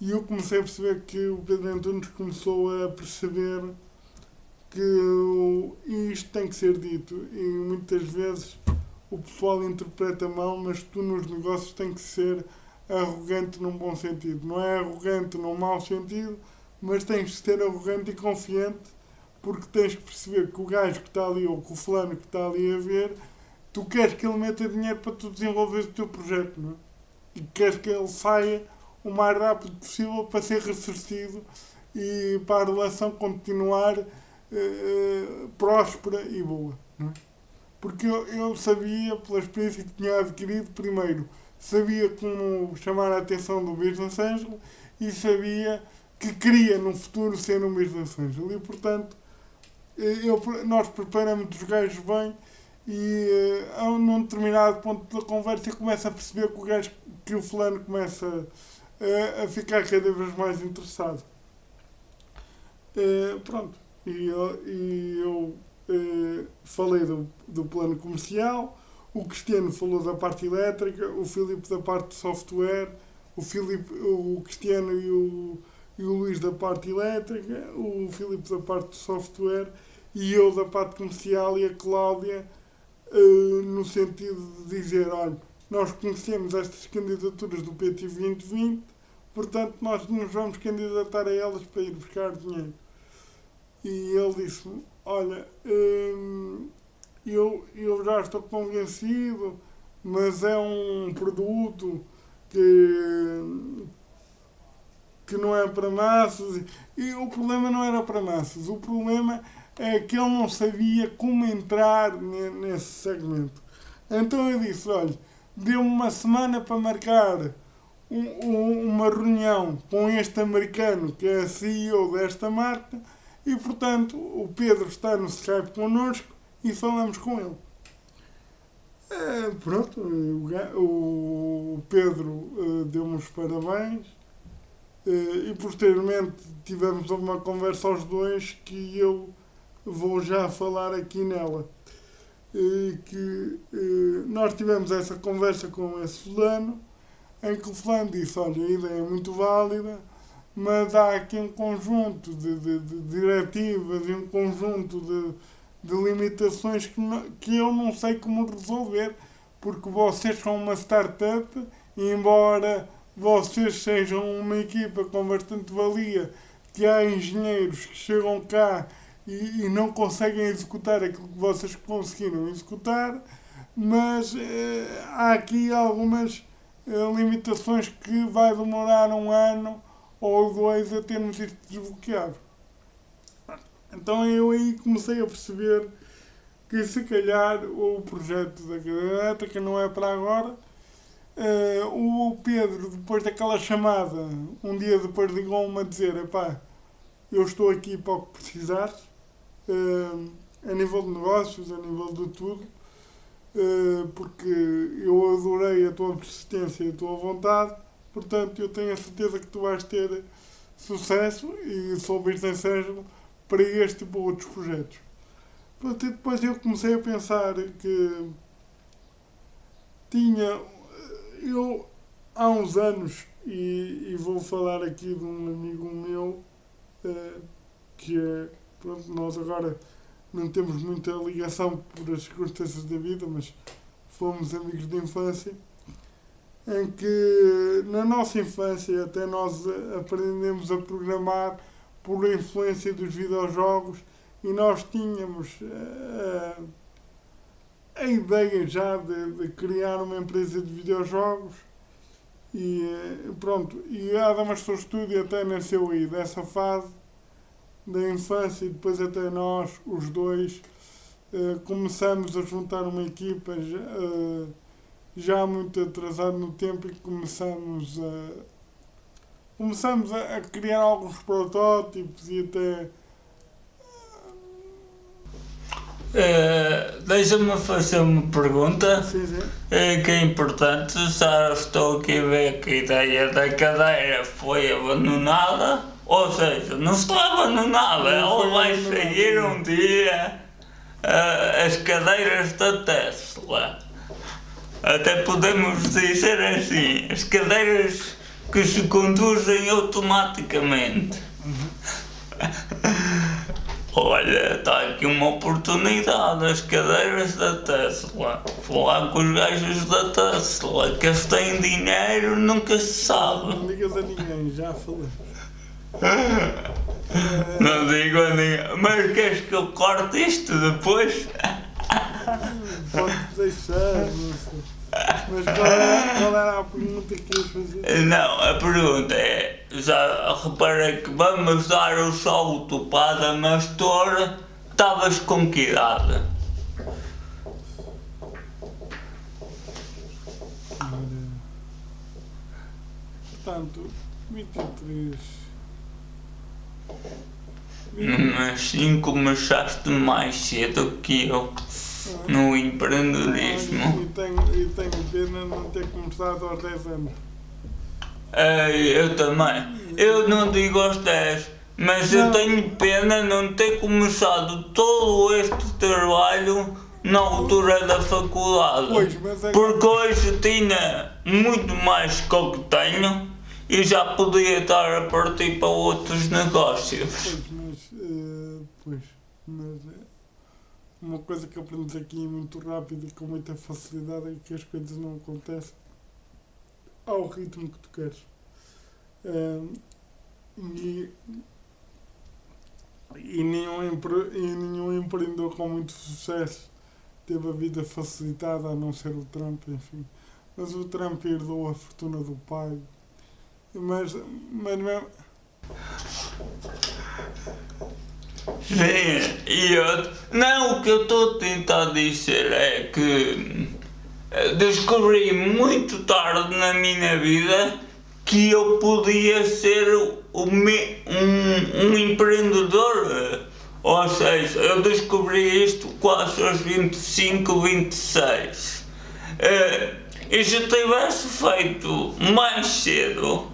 e eu comecei a perceber que o Pedro Antunes começou a perceber que isto tem que ser dito. E muitas vezes o pessoal interpreta mal, mas tu nos negócios tem que ser arrogante num bom sentido. Não é arrogante num mau sentido, mas tens de ser arrogante e confiante porque tens que perceber que o gajo que está ali ou que o fulano que está ali a ver, tu queres que ele meta dinheiro para tu desenvolver o teu projeto, não é? E queres que ele saia o mais rápido possível para ser ressarcido e para a relação continuar uh, próspera e boa. É? Porque eu, eu sabia, pela experiência que tinha adquirido, primeiro, sabia como chamar a atenção do Business Angel e sabia que queria no futuro ser um Business Angel. E, portanto, eh, eu, nós preparamos os gajos bem e uh, num determinado ponto da conversa começa a perceber que o gajo que o fulano começa a ficar cada vez mais interessado. pronto, e eu, e eu falei do, do plano comercial, o Cristiano falou da parte elétrica, o Filipe da parte de software, o, Filipe, o Cristiano e o, e o Luís da parte elétrica, o Filipe da parte de software e eu da parte comercial e a Cláudia no sentido de dizer, olha, nós conhecemos estas candidaturas do PT 2020, portanto nós nos vamos candidatar a elas para ir buscar dinheiro. E ele disse-me, olha, hum, eu, eu já estou convencido, mas é um produto que, que não é para massas. E o problema não era para massas, o problema é que ele não sabia como entrar nesse segmento. Então eu disse, olha, deu-me uma semana para marcar um, um, uma reunião com este americano que é CEO desta marca e, portanto, o Pedro está no Skype connosco e falamos com ele. É, pronto, o, Pedro uh, deu-me os parabéns uh, e posteriormente tivemos uma conversa aos dois que eu vou já falar aqui nela. Que nós tivemos essa conversa com esse fulano em que o fulano disse, olha, a ideia é muito válida, mas há aqui um conjunto de, de, de diretivas e um conjunto de, de limitações que, não, que eu não sei como resolver, porque vocês são uma startup e embora vocês sejam uma equipa com bastante valia, que há engenheiros que chegam cá e, e não conseguem executar aquilo que vocês conseguiram executar, mas eh, há aqui algumas eh, limitações que vai demorar um ano ou dois a termos isto desbloqueado. Então eu aí comecei a perceber que se calhar o projeto da cadeira elétrica não é para agora. Uh, o Pedro, depois daquela chamada, um dia depois ligou-me a dizer, epá, eu estou aqui para o que precisares, uh, a nível de negócios, a nível de tudo, uh, porque eu adorei a tua persistência e a tua vontade, portanto eu tenho a certeza que tu vais ter sucesso e sou bem sincero para este e para outros projetos. Portanto, e depois eu comecei a pensar que tinha, eu há uns anos, e, e vou falar aqui de um amigo meu, uh, que é, pronto, nós agora não temos muita ligação por as circunstâncias da vida, mas fomos amigos de infância, em que na nossa infância até nós aprendemos a programar por influência dos videojogos e nós tínhamos uh, a ideia já de, de, criar uma empresa de videojogos e uh, pronto, e a Adamas Studio até nasceu aí dessa fase da infância e depois até nós, os dois, uh, começamos a juntar uma equipa já, muito atrasado no tempo e começamos a começamos a, a criar alguns protótipos e até Uh, Deixa-me fazer uma pergunta sim, sim. Uh, que é importante. Já estou aqui a ver que a ideia da cadeira foi abandonada, ou seja, não está abandonada, ela vai sair um dia uh, as cadeiras da Tesla. Até podemos dizer assim, as cadeiras que se conduzem automaticamente. Olha, está aqui uma oportunidade, as cadeiras da Tesla. Falar com os gajos da Tesla, que eles têm dinheiro, nunca se sabe. Não digas a ninguém, já falei. Não digo a ninguém. Mas queres que eu corte isto depois? Pode deixar, não sei. Mas qual era, qual era a pergunta que ias fazer? Não, a pergunta é, já reparei que vamos dar o salto para a Damastor, estavas com que idade? Portanto, 23. Mas sim começaste mais cedo que eu no empreendedorismo. E tenho, e tenho pena de não ter começado aos 10 anos. Eu também. Eu não digo aos 10, mas eu Não. tenho pena não ter começado todo este trabalho na altura da faculdade. Pois, é que- Porque hoje tinha muito mais que o que tenho e já podia estar a partir para outros negócios. Pois, mas. eh, uma coisa que aprendes aqui muito rápido e com muita facilidade é que as coisas não acontecem ao ritmo que tu queres. Eh, e. E nenhum, empre, e nenhum empreendedor com muito sucesso teve a vida facilitada a não ser o Trump, enfim. Mas o Trump herdou a fortuna do pai. Mas, mas mesmo, Sim, e eu, não, o que eu estou a tentar dizer é que eh, descobri muito tarde na minha vida que eu podia ser me- um, um empreendedor. eh, Ou seja, eu descobri isto quase aos 25, 26. Eh, E se eu tivesse feito mais cedo,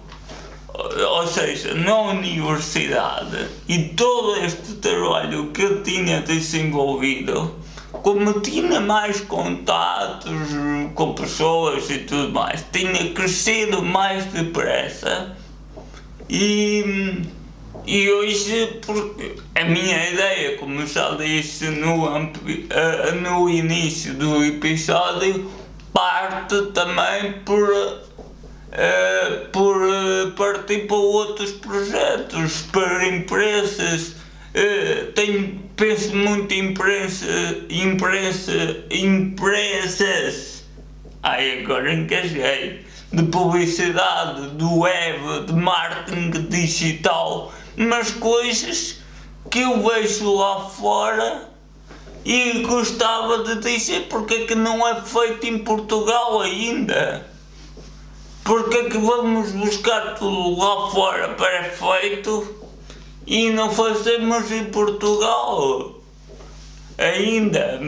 ou seja, na universidade e todo este trabalho que eu tinha desenvolvido, como tinha mais contatos com pessoas e tudo mais, tinha crescido mais depressa, E, e hoje, porque a minha ideia, como já disse no, ah, no início do episódio, parte também por, ah, por ah, partir para outros projetos, para empresas. Ah, tenho, penso muito em imprensa, imprensa, empresas. Ai, agora engasguei. De publicidade, do web, de marketing digital, mas coisas que eu vejo lá fora e gostava de dizer porque é que não é feito em Portugal ainda. Porque é que vamos buscar tudo lá fora perfeito e não fazemos em Portugal? ainda,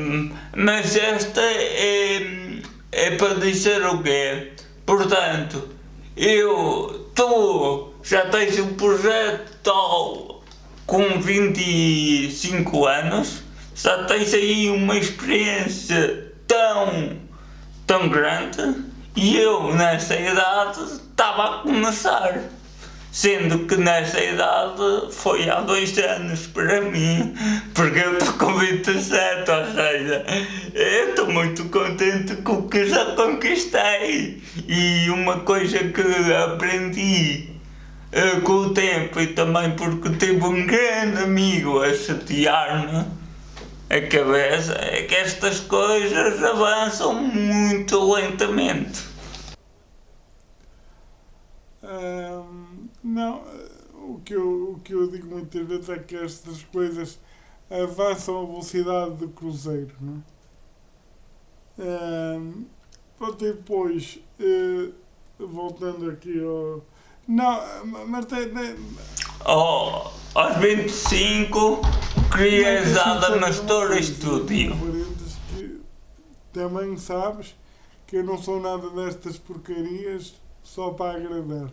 mas esta é, é para dizer o quê? Portanto, eu, tu já tens um projeto tal com 25 anos, já tens aí uma experiência tão, tão grande e eu nessa idade estava a começar. Sendo que nessa idade foi há dois anos para mim, porque eu estou com 27, ou seja, eu estou muito contente com o que já conquistei. E uma coisa que aprendi eh, com o tempo e também porque tive um grande amigo a chatear-me a cabeça é que estas coisas avançam muito lentamente. Não, o que, eu, o que eu digo muitas vezes é que estas coisas avançam a velocidade do cruzeiro, não é? Pronto, e depois, eh, voltando aqui ao... Não, tem Oh, aos 25 queria Mas deixa-me usar só na dizer uma Store coisa, Studio. que Também sabes que eu não sou nada destas porcarias só para agradar.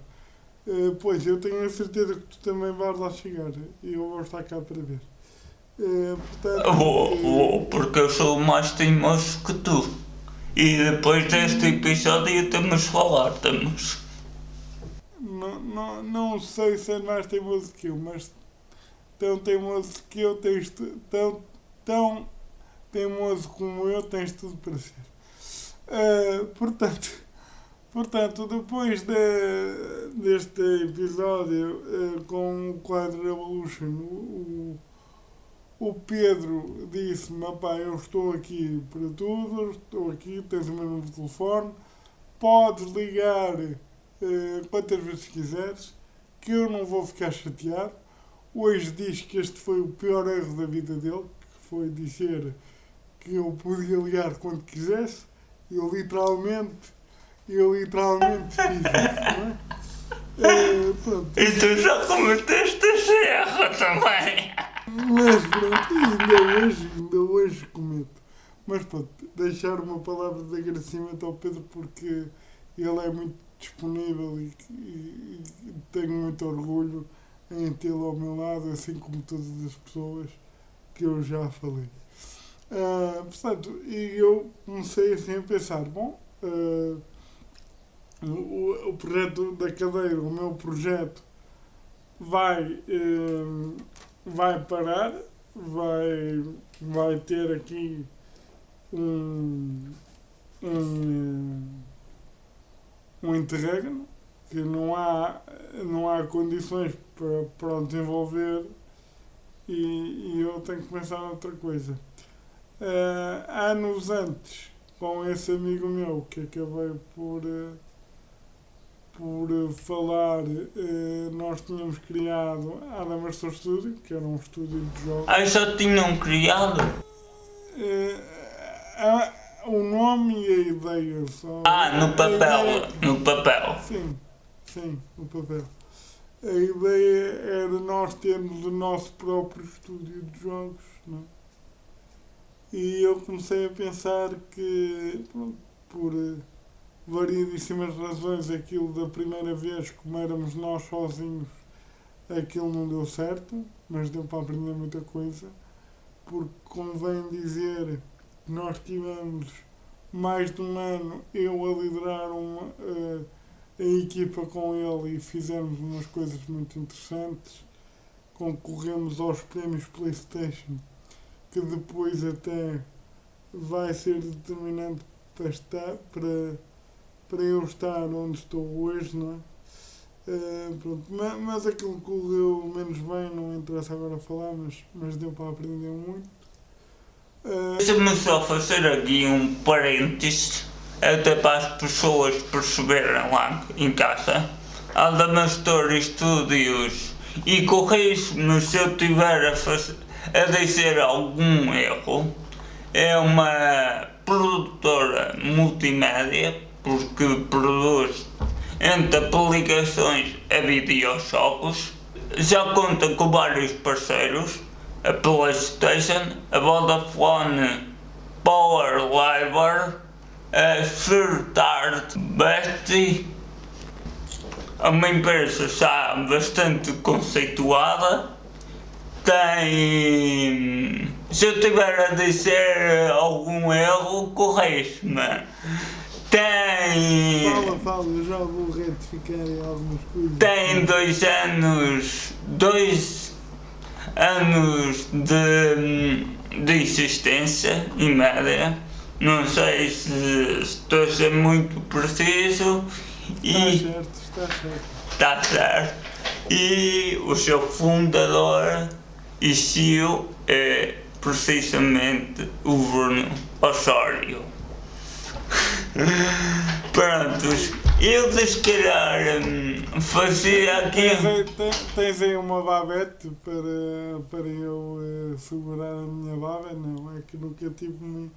Eh, pois, eu tenho a certeza que tu também vais lá chegar e eu vou estar cá para ver. Eh, portanto, Vou, eh, vou, porque eu sou mais teimoso que tu. E depois deste episódio temos de falar, temos. Não, não, não sei se é mais teimoso que eu, mas tão teimoso que eu tens tão, tão teimoso como eu tens tudo para ser. Ah, portanto, portanto, depois de, deste episódio ah, com o quadro Revolution, o, o Pedro disse-me, "Epá, eu estou aqui para tudo, estou aqui, tens o de telefone, podes ligar eh, quantas vezes quiseres, que eu não vou ficar chateado. Hoje diz que este foi o pior erro da vida dele, que foi dizer que eu podia ligar quando quisesse. Eu literalmente, eu literalmente fiz isso, não é? Eh, pronto, E tu já cometeste esse erro também. mas pronto, ainda hoje, ainda hoje cometo. Mas pronto, deixar uma palavra de agradecimento ao Pedro porque ele é muito disponível e, e- e tenho muito orgulho em tê-lo ao meu lado, assim como todas as pessoas que eu já falei. Ah, portanto, e eu comecei assim a pensar, bom, ah, o, o projeto da cadeira, o meu projeto vai, eh, vai parar, vai, vai ter aqui um, um, um interregno que não há, não há condições para, para o desenvolver e, e eu tenho que pensar noutra coisa. Eh, anos antes, com esse amigo meu que acabei por, eh, por eh, falar, eh, nós tínhamos criado a Adamastor Studio, que era um estúdio de jogos. Ah, já tinham criado? O nome e a ideia só. Ah, no A papel, ideia- no papel. Sim, sim, no papel. A ideia era nós termos o nosso próprio estúdio de jogos, não é? E eu comecei a pensar que, pronto, por variedíssimas razões, aquilo da primeira vez, como éramos nós sozinhos, aquilo não deu certo, mas deu para aprender muita coisa, porque convém dizer nós tivemos mais de um ano eu a liderar uma, eh, a equipa com ele e fizemos umas coisas muito interessantes. Concorremos aos prémios PlayStation, que depois até vai ser determinante para, estar, para, para eu estar onde estou hoje, não é? Uh, pronto, mas, mas aquilo correu menos bem, não interessa agora falar, mas, mas deu para aprender muito. Deixa-me só fazer aqui um parênteses, até para as pessoas perceberem lá em casa. Aldamastor Studios e corrige-me se eu tiver a, fazer, a dizer algum erro. É uma produtora multimédia porque produz entre aplicações a videojogos. Já conta com vários parceiros, a Playstation, a Vodafone Power Library, a Third Art Betty, uma empresa já bastante conceituada, tem. Se eu tiver a dizer algum erro, corrige-me. Tem. Fala, fala, eu já vou retificar algumas coisas. Tem dois anos. Dois anos de, de existência, em média. Não sei se, estou a ser muito preciso. Está e, certo, está certo. Está certo. E o seu fundador e CEO é precisamente o Bruno Osório. Prontos, eu se calhar hum, fazia aqui. Tens aí, tens, tens aí uma babete para, para eu uh, segurar a minha baba? Não, é que nunca tive uma,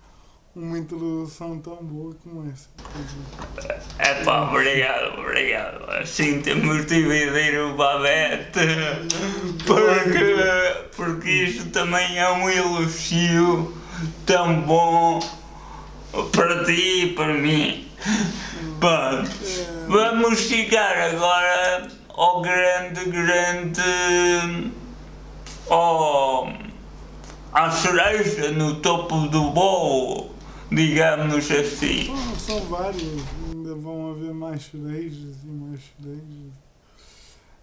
uma introdução tão boa como essa. É pá, obrigado, obrigado. Assim temos de dividir o babete porque, porque isto também é um elogio tão bom para ti e para mim. Bom, vamos chegar agora ao grande, grande. ao, à cereja no topo do bolo, digamos assim. São, são várias, ainda vão haver mais cerejas e mais cerejas.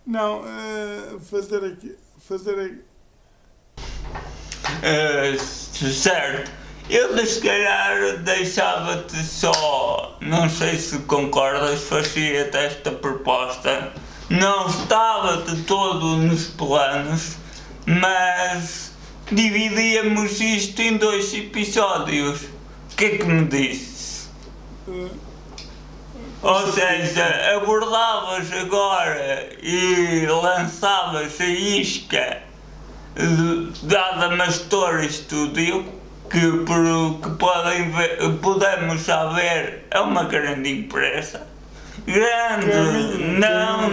Não, uh, fazer aqui. Fazer aqui. Uh, certo. Eu se calhar deixava-te só, não sei se concordas, fazia-te esta proposta. Não estava de todo nos planos, mas dividíamos isto em dois episódios. O que é que me dizes? Ou seja, abordavas agora e lançavas a isca dada Mastor Studio que, por, que podem ver, podemos saber é uma grande empresa. Grande, não,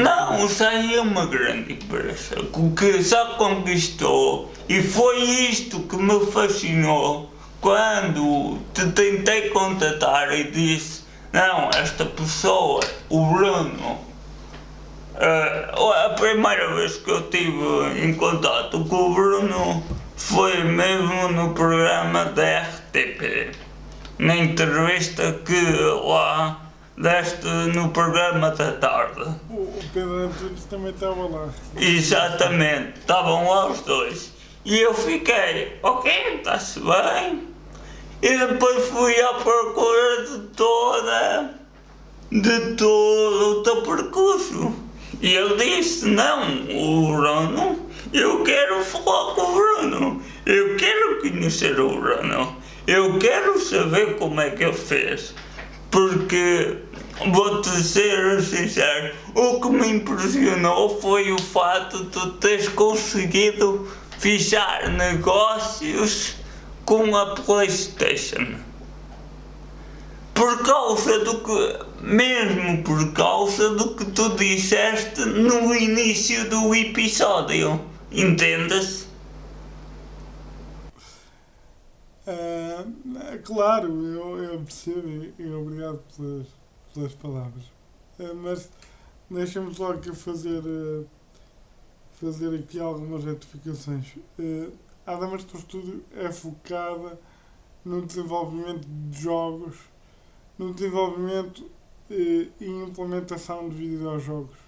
não, isso aí é uma grande empresa que só conquistou. E foi isto que me fascinou quando te tentei contatar e disse não, esta pessoa, o Bruno, uh, a primeira vez que eu estive em contato com o Bruno foi mesmo no programa da RTP, na entrevista que lá deste no programa da tarde. O Pedro Antunes também estava lá. Exatamente, estavam lá os dois. E eu fiquei, ok, está-se bem. E depois fui à procura de toda, de todo o teu percurso. E ele disse, não, o Bruno eu quero falar com o Bruno. Eu quero conhecer o Bruno. Eu quero saber como é que ele fez. Porque, vou-te ser sincero, o que me impressionou foi o fato de tu teres conseguido fechar negócios com a Playstation. Por causa do que, mesmo por causa do que tu disseste no início do episódio. Entendas? Uh, claro, eu, eu percebo e, obrigado pelas, pelas palavras. Uh, mas deixa-me aqui fazer, uh, fazer aqui algumas retificações. A Damas do Estúdio é focada no desenvolvimento de jogos, no desenvolvimento e implementação de videojogos.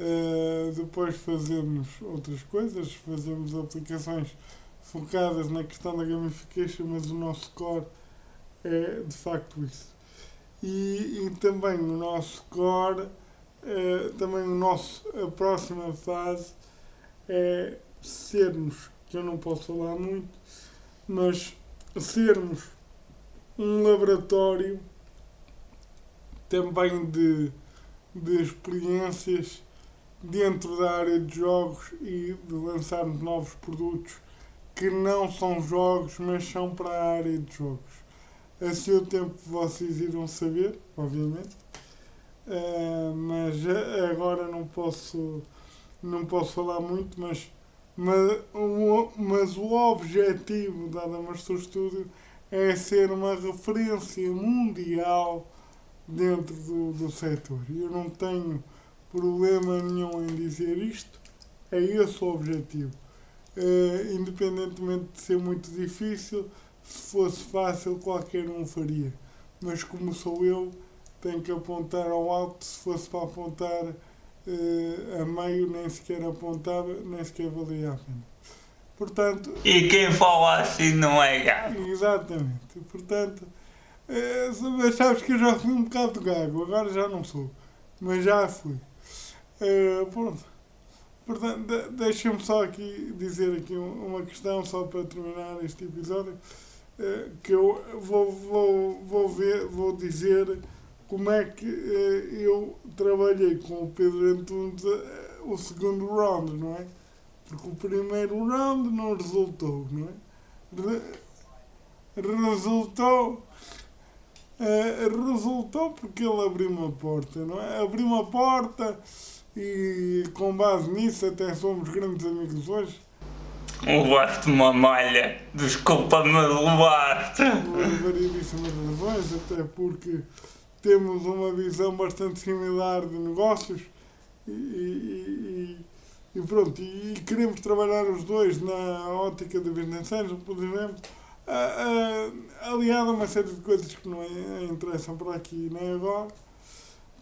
Uh, depois fazemos outras coisas, fazemos aplicações focadas na questão da gamification, mas o nosso core é de facto isso. E, e também o nosso core, uh, também o nosso, a próxima fase é sermos, que eu não posso falar muito, mas sermos um laboratório também de, de experiências dentro da área de jogos e de lançarmos novos produtos que não são jogos, mas são para a área de jogos. A seu tempo vocês irão saber, obviamente, uh, mas agora não posso, não posso falar muito, mas, mas, o, mas o objetivo da Damastor Studio é ser uma referência mundial dentro do, do setor. Eu não tenho problema nenhum em dizer isto, é esse o objetivo. Uh, independentemente de ser muito difícil, se fosse fácil qualquer um faria. Mas como sou eu, tenho que apontar ao alto, se fosse para apontar uh, a meio, nem sequer apontava, nem sequer valia a pena. Portanto, e quem fala assim não é gago. Exatamente. Portanto, uh, sabes que eu já fui um bocado gago, agora já não sou, mas já fui. Uh, pronto. Portanto, deixem-me só aqui dizer aqui uma questão, só para terminar este episódio, uh, que eu vou, vou, vou, ver, vou dizer como é que uh, eu trabalhei com o Pedro Antunes o segundo round, não é? Porque o primeiro round não resultou, não é? Resultou Uh, resultou porque ele abriu uma porta, não é? Abriu uma porta e com base nisso até somos grandes amigos hoje. Levaste uma malha, desculpa-me, levaste. Por variedíssimas razões, até porque temos uma visão bastante similar de negócios e, e, e, e pronto, e, queremos trabalhar os dois na ótica de business angel, por exemplo, aliado a uma série de coisas que não interessam para aqui nem agora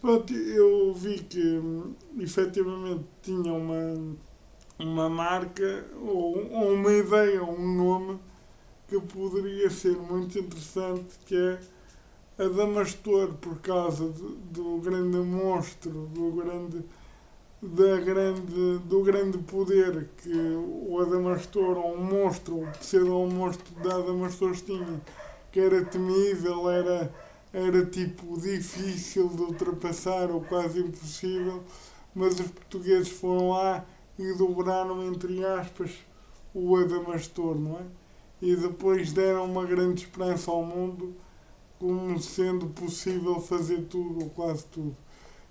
Pronto, eu vi que hum, efetivamente tinha uma, uma marca ou, ou uma ideia, um nome que poderia ser muito interessante, que é a Damastor, por causa do, do grande monstro, do grande, da grande, do grande poder que o Adamastor, ou um monstro, o pseudo-monstro da Adamastor tinha, que era temível, era era tipo difícil de ultrapassar ou quase impossível, mas os portugueses foram lá e dobraram, entre aspas, o Adamastor, não é? E depois deram uma grande esperança ao mundo como sendo possível fazer tudo ou quase tudo.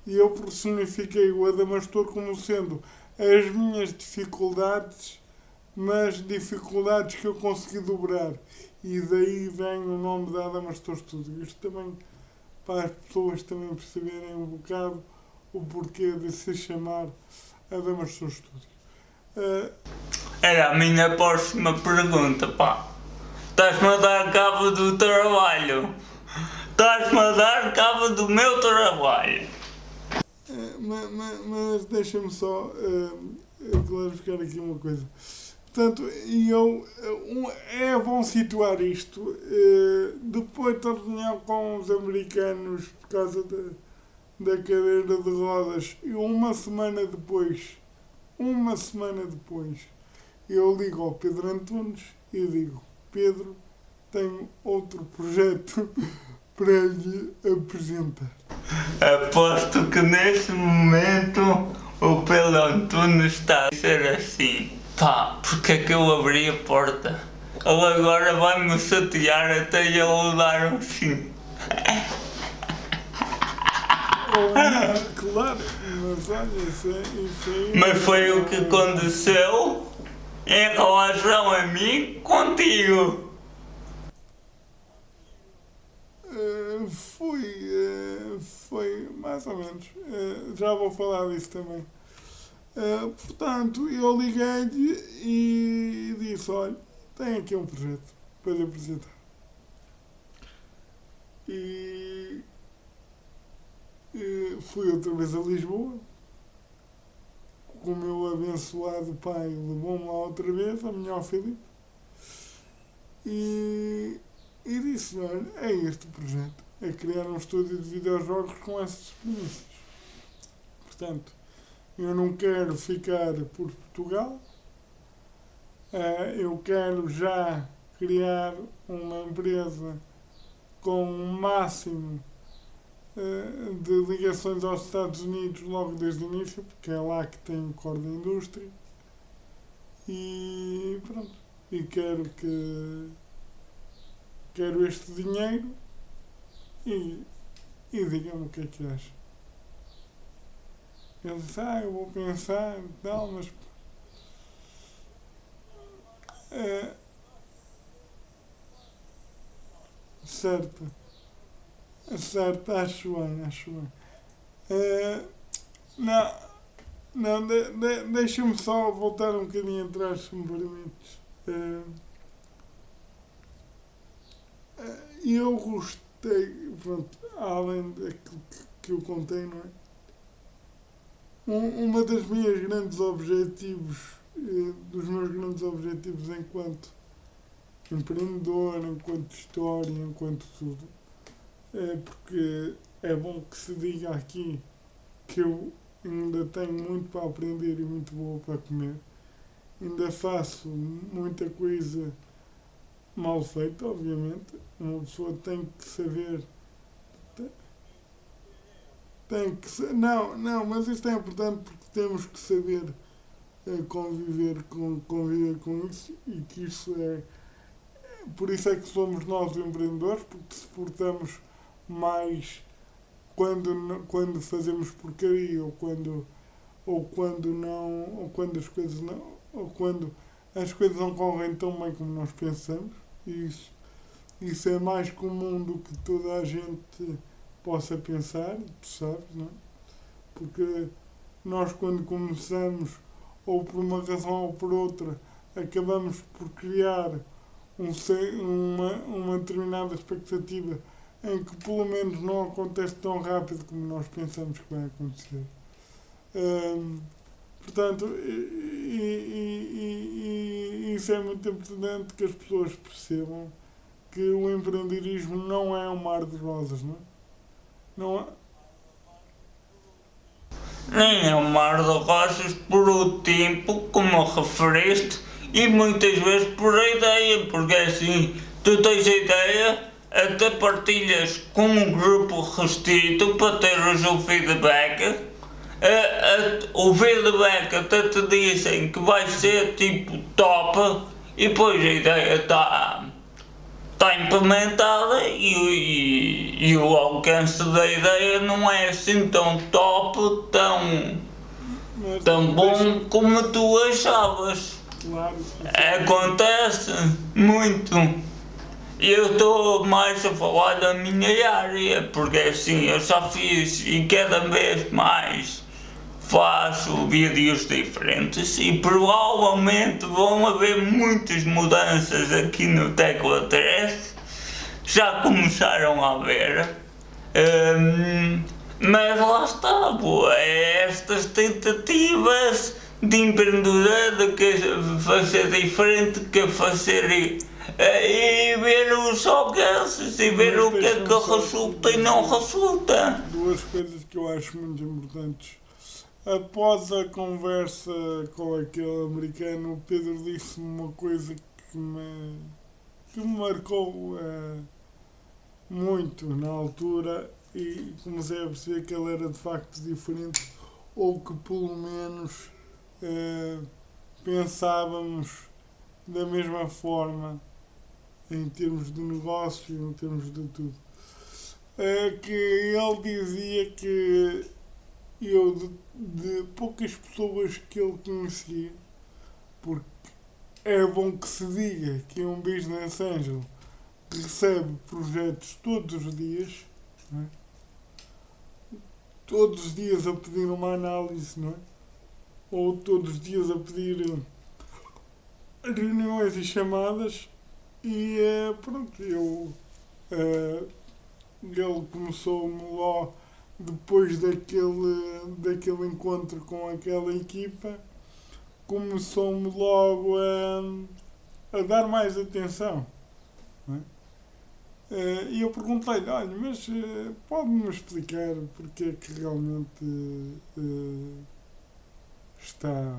E eu personifiquei o Adamastor como sendo as minhas dificuldades, mas dificuldades que eu consegui dobrar e daí vem o nome da Adamastor Studio. Isto também para as pessoas também perceberem um bocado o porquê de se chamar Adamastor Studio. Uh, Era a minha próxima pergunta, pá. Estás-me a dar cabo do trabalho. Estás-me a dar cabo do meu trabalho. Uh, mas, mas, mas deixa-me só uh, clarificar aqui uma coisa. Portanto, eu, é bom situar isto. Eh, depois da reunião com os americanos por causa da, da cadeira de rodas, e uma semana depois, uma semana depois, eu ligo ao Pedro Antunes e digo, Pedro, tenho outro projeto para lhe apresentar. Aposto que neste momento o Pedro Antunes está a ser assim. Pá, porque é que eu abri a porta? Ele agora vai-me chatear até ele dar um sim. claro, mas olha, isso, é, isso aí. Mas foi o que aconteceu em relação a mim contigo. Uh, foi, uh, foi mais ou menos. Uh, já vou falar disso também. Uh, portanto, eu liguei-lhe e disse, olha, tem aqui um projeto para lhe apresentar. E, fui outra vez a Lisboa. Com o meu abençoado pai levou-me lá outra vez, a minha ao Filipe. E, e disse, olha, é este o projeto. É criar um estúdio de videojogos com essas premissas. Portanto, eu não quero ficar por Portugal. Eh, eu quero já criar uma empresa com um máximo eh, de ligações aos Estados Unidos logo desde o início, porque é lá que tem o core da indústria. E pronto. E quero que quero este dinheiro e, e diga-me o que é que acha. Ele disse, ah, eu vou pensar e tal, mas é, certo. Certo, acho bem, acho bem. É, não, não de, de, deixa-me só voltar um bocadinho atrás, se me permites. É, é, eu gostei, pronto, além daquilo que, que eu contei, não é? Um, uma das minhas grandes objetivos, eh, dos meus grandes objetivos enquanto empreendedor, enquanto história, enquanto tudo, é porque é bom que se diga aqui que eu ainda tenho muito para aprender e muito boa para comer. Ainda faço muita coisa mal feita, obviamente. Uma pessoa tem que saber. Tem que não, não, mas isto é importante porque temos que saber é, conviver, com, conviver com isso e que isso é. Por isso é que somos nós empreendedores, porque se portamos mais quando, quando fazemos porcaria ou quando, ou quando não, ou quando as coisas não, ou quando as coisas não correm tão bem como nós pensamos. Isso, isso é mais comum do que toda a gente possa pensar, tu sabes, não é? Porque nós quando começamos, ou por uma razão ou por outra, acabamos por criar um, uma, uma determinada expectativa em que pelo menos não acontece tão rápido como nós pensamos que vai acontecer. Um, portanto, e, e, e, isso é muito importante que as pessoas percebam que o empreendedorismo não é um mar de rosas, não é? Não é? Nem é um mar de rosas por o tempo, como referiste, e muitas vezes por a ideia, porque é assim, tu tens a ideia até partilhas com um grupo restrito para teres o feedback. o feedback até te dizem que vai ser tipo top e depois a ideia está tá implementada e, e, e, o alcance da ideia não é assim tão top, tão, tão bom como tu achavas. Acontece muito. Eu estou mais a falar da minha área, porque assim eu já fiz e cada vez mais faço vídeos diferentes e provavelmente vão haver muitas mudanças aqui no Tecla 3. Já começaram a haver. Hum, mas lá está, boa, é estas tentativas de empreendedor que fazer diferente, que fazer e ver os alcances e ver o que é que resulta e não resulta. Duas coisas que eu acho muito importantes. Após a conversa com aquele americano, o Pedro disse-me uma coisa que me, que me marcou uh, muito na altura e comecei a perceber que ele era de facto diferente ou que pelo menos uh, pensávamos da mesma forma em termos de negócio, em termos de tudo. É que ele dizia que eu, de, de poucas pessoas que ele conhecia, porque é bom que se diga que um business angel recebe projetos todos os dias, é? todos os dias a pedir uma análise, não é? ou todos os dias a pedir reuniões e chamadas e uh, pronto, eu. Uh, ele começou-me lá depois daquele, daquele encontro com aquela equipa, começou-me logo a, a dar mais atenção. é? Eh, E eu perguntei-lhe, olha, mas eh, pode-me explicar porque é que realmente eh, está,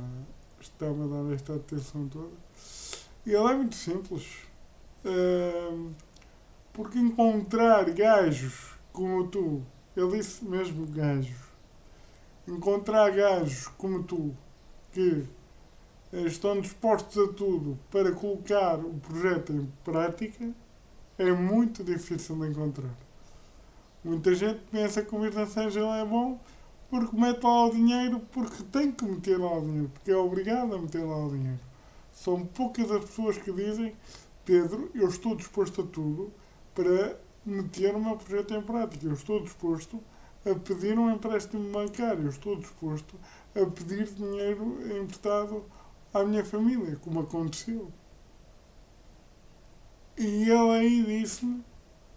está-me a dar esta atenção toda? E ele é muito simples. Porque encontrar gajos como tu, ele disse mesmo gajos, encontrar gajos como tu que estão dispostos a tudo para colocar o projeto em prática é muito difícil de encontrar. Muita gente pensa que o Mirna Sangel é bom porque mete lá o dinheiro porque tem que meter lá o dinheiro, porque é obrigado a meter lá o dinheiro. São poucas as pessoas que dizem Pedro, eu estou disposto a tudo para meter o meu projeto em prática. Eu estou disposto a pedir um empréstimo bancário. Eu estou disposto a pedir dinheiro emprestado à minha família, como aconteceu. E ele aí disse-me,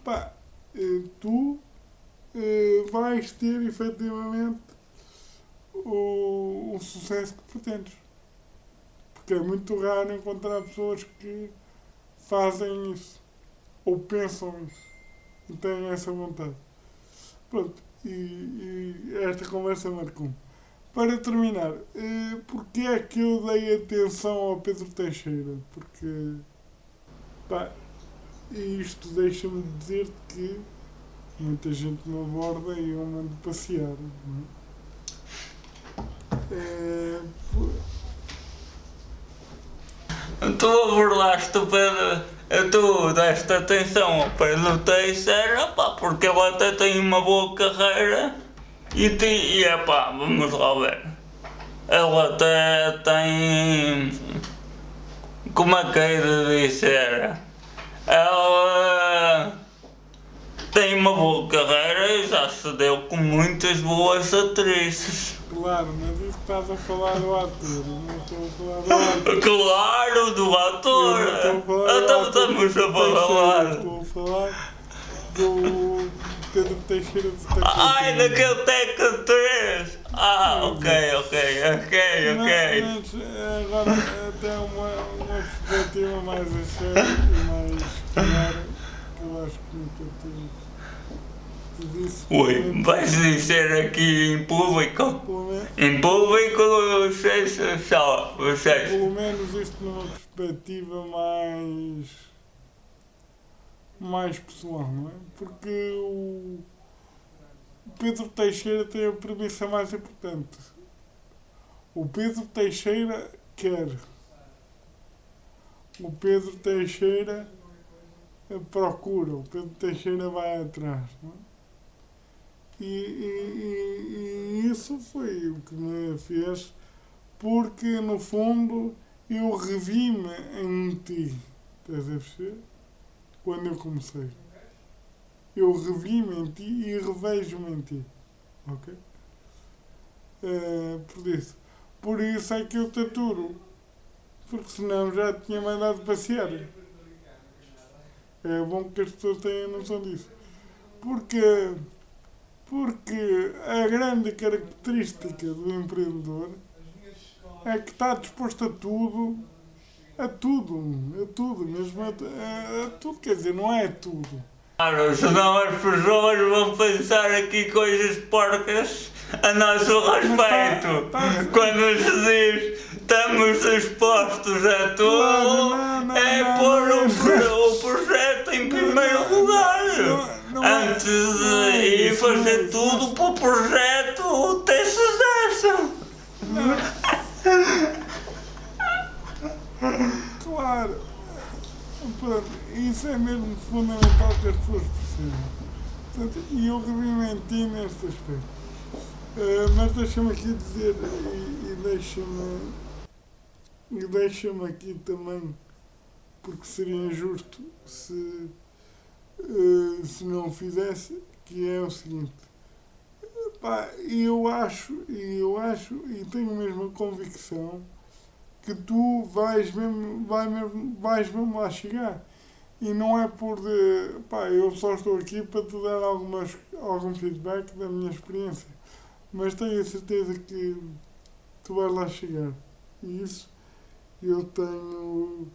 pá, eh, tu eh, vais ter efetivamente o, o sucesso que pretendes. Porque é muito raro encontrar pessoas que fazem isso ou pensam isso têm essa vontade. Pronto, e, e esta conversa marcou-me. Para terminar, eh, porque é que eu dei atenção ao Pedro Teixeira? Porque, pá, isto deixa-me dizer que muita gente me aborda e eu mando passear. Não é? Eh, Tu abordaste o Pedro, tu deste atenção ao Pedro Teixeira, pá, porque ele até tem uma boa carreira e, te, e é pá, vamos lá ver. Ele até tem. Como é que é de dizer? Ela tem uma boa carreira e já se deu com muitas boas atrizes. Claro, mas isso estás a falar do ator, não estou a falar do ator. Claro, do ator! Eu não estou a falar do Então ator estamos a falar. Estou a falar do Pedro Teixeira de Tecatito. Ai, daquele Teca 3! Ah, ok, ok, ok, ok. Mas, mas eh, agora até uma, uma perspectiva mais a sério e mais clara, que eu acho que nunca te, Ui, vais dizer aqui em público? Menos, Em público, vocês só, vocês. pelo menos isto numa perspectiva mais mais pessoal, não é? Porque o Pedro Teixeira tem a premissa mais importante. O Pedro Teixeira quer. O Pedro Teixeira procura. O Pedro Teixeira vai atrás. Não é? E, e- e- isso foi o que me fez, porque no fundo eu revi-me em ti. Estás a perceber? Quando eu comecei. Eu revi-me em ti e revejo-me em ti. Ok? Eh, por isso. Por isso é que eu te aturo. Porque senão já tinha mandado passear. É bom que as pessoas tenham noção disso. Porque, porque a grande característica do empreendedor é que está disposto a tudo, a tudo, a tudo, mesmo a, a- a tudo, quer dizer, não é tudo. Claro, senão as pessoas vão pensar aqui coisas porcas a nosso respeito. tá- tá- Quando se diz estamos dispostos a tudo, Claro, não, não, é não, pôr não, o, não. o projeto em primeiro lugar. Não, é- Antes é de ir isso, fazer não é isso, tudo para o projeto ter sucesso. Claro. Pronto, isso é mesmo fundamental que as pessoas percebam. E eu revi-me em ti neste aspecto. Eh, mas deixa-me aqui dizer, e, e deixa-me e deixa-me aqui também, porque seria injusto se, eh, se não fizesse, que é o seguinte. Pá, eu acho, e eu acho, e tenho mesmo a convicção que tu vais mesmo, vai mesmo, vais mesmo lá chegar. e não é por. eh, pá, eu só estou aqui para te dar algumas, algum feedback da minha experiência. Mas tenho a certeza que tu vais lá chegar. E isso eu tenho.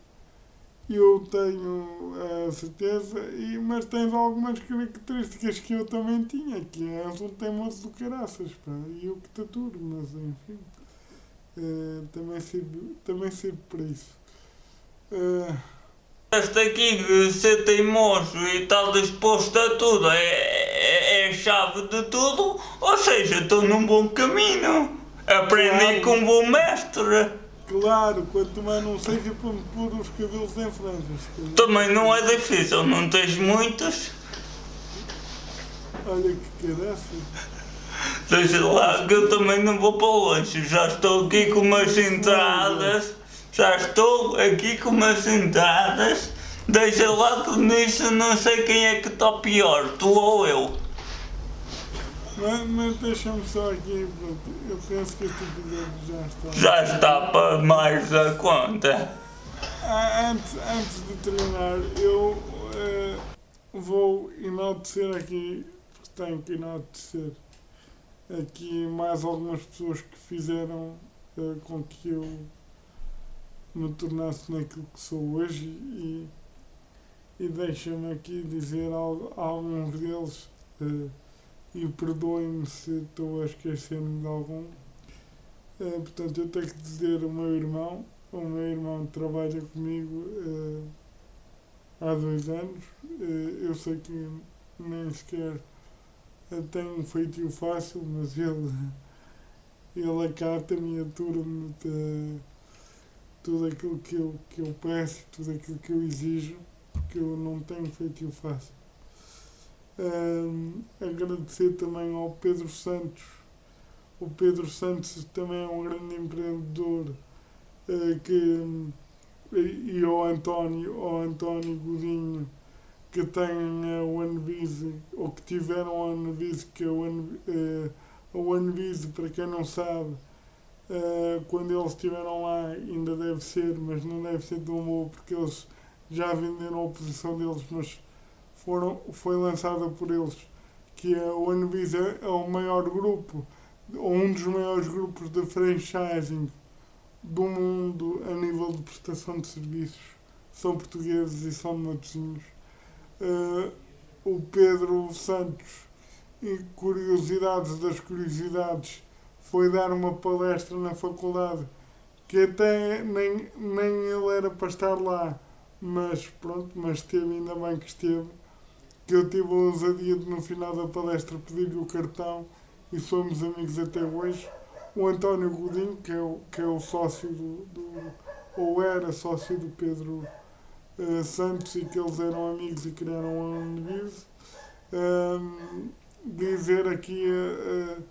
Eu tenho a certeza, e, mas tens algumas características que eu também tinha, que é um teimoso do caraças, pá, e eu que te aturo, mas enfim. eh, também sirvo, também sirvo para isso. Eh, Este aqui de ser teimoso e estar disposto a tudo é, é, é a chave de tudo, ou seja, estou num bom caminho. Aprendi Claro. com um bom mestre. Claro, quanto mais não seja para me pôr os cabelos em franjas. Também não é difícil, não tens muitos. Olha que caraças. Deixa lá que eu também não vou para longe. Já estou aqui com umas entradas. Já estou aqui com umas entradas. Deixa lá que nisso não sei quem é que está pior, tu ou eu. Mas, mas deixa-me só aqui, pronto. Eu penso que este episódio já está. Já está para mais da conta. Ah, Antes, antes de terminar, eu eh, vou enaltecer aqui, tenho que enaltecer aqui mais algumas pessoas que fizeram eh, com que eu me tornasse naquilo que sou hoje e, e deixa-me aqui dizer al- alguns deles eh, e perdoem-me se estou a esquecer-me de algum. Eh, portanto, eu tenho que dizer o meu irmão, o meu irmão trabalha comigo eh, há dois anos. Eh, eu sei que nem sequer tem um feitio fácil, mas ele, ele acata-me e atura-me de tudo aquilo que eu, que eu peço, tudo aquilo que eu exijo, porque eu não tenho feitio fácil. Ahm, agradecer também ao Pedro Santos. O Pedro Santos também é um grande empreendedor eh, que, e, ao António, ao António Godinho, que tem a OneVise, ou que tiveram a OneVise, que é a One- eh, a OneVise, para quem não sabe, eh, quando eles estiveram lá ainda deve ser, mas não deve ser tão bom porque eles já venderam a posição deles, mas foram, foi lançada por eles, que a OneVise é, é o maior grupo, ou um dos maiores grupos de franchising do mundo a nível de prestação de serviços. São portugueses e são matosinhos. Eh, o Pedro Santos, e curiosidades das curiosidades, foi dar uma palestra na faculdade que até nem, nem ele era para estar lá, mas pronto, mas esteve, ainda bem que esteve, que eu tive a ousadia de no final da palestra pedir-lhe o cartão e somos amigos até hoje. O António Godinho, que é o, que é o sócio do, do ou era sócio do Pedro eh, Santos e que eles eram amigos e criaram a Univise. Ahm, dizer aqui eh, eh,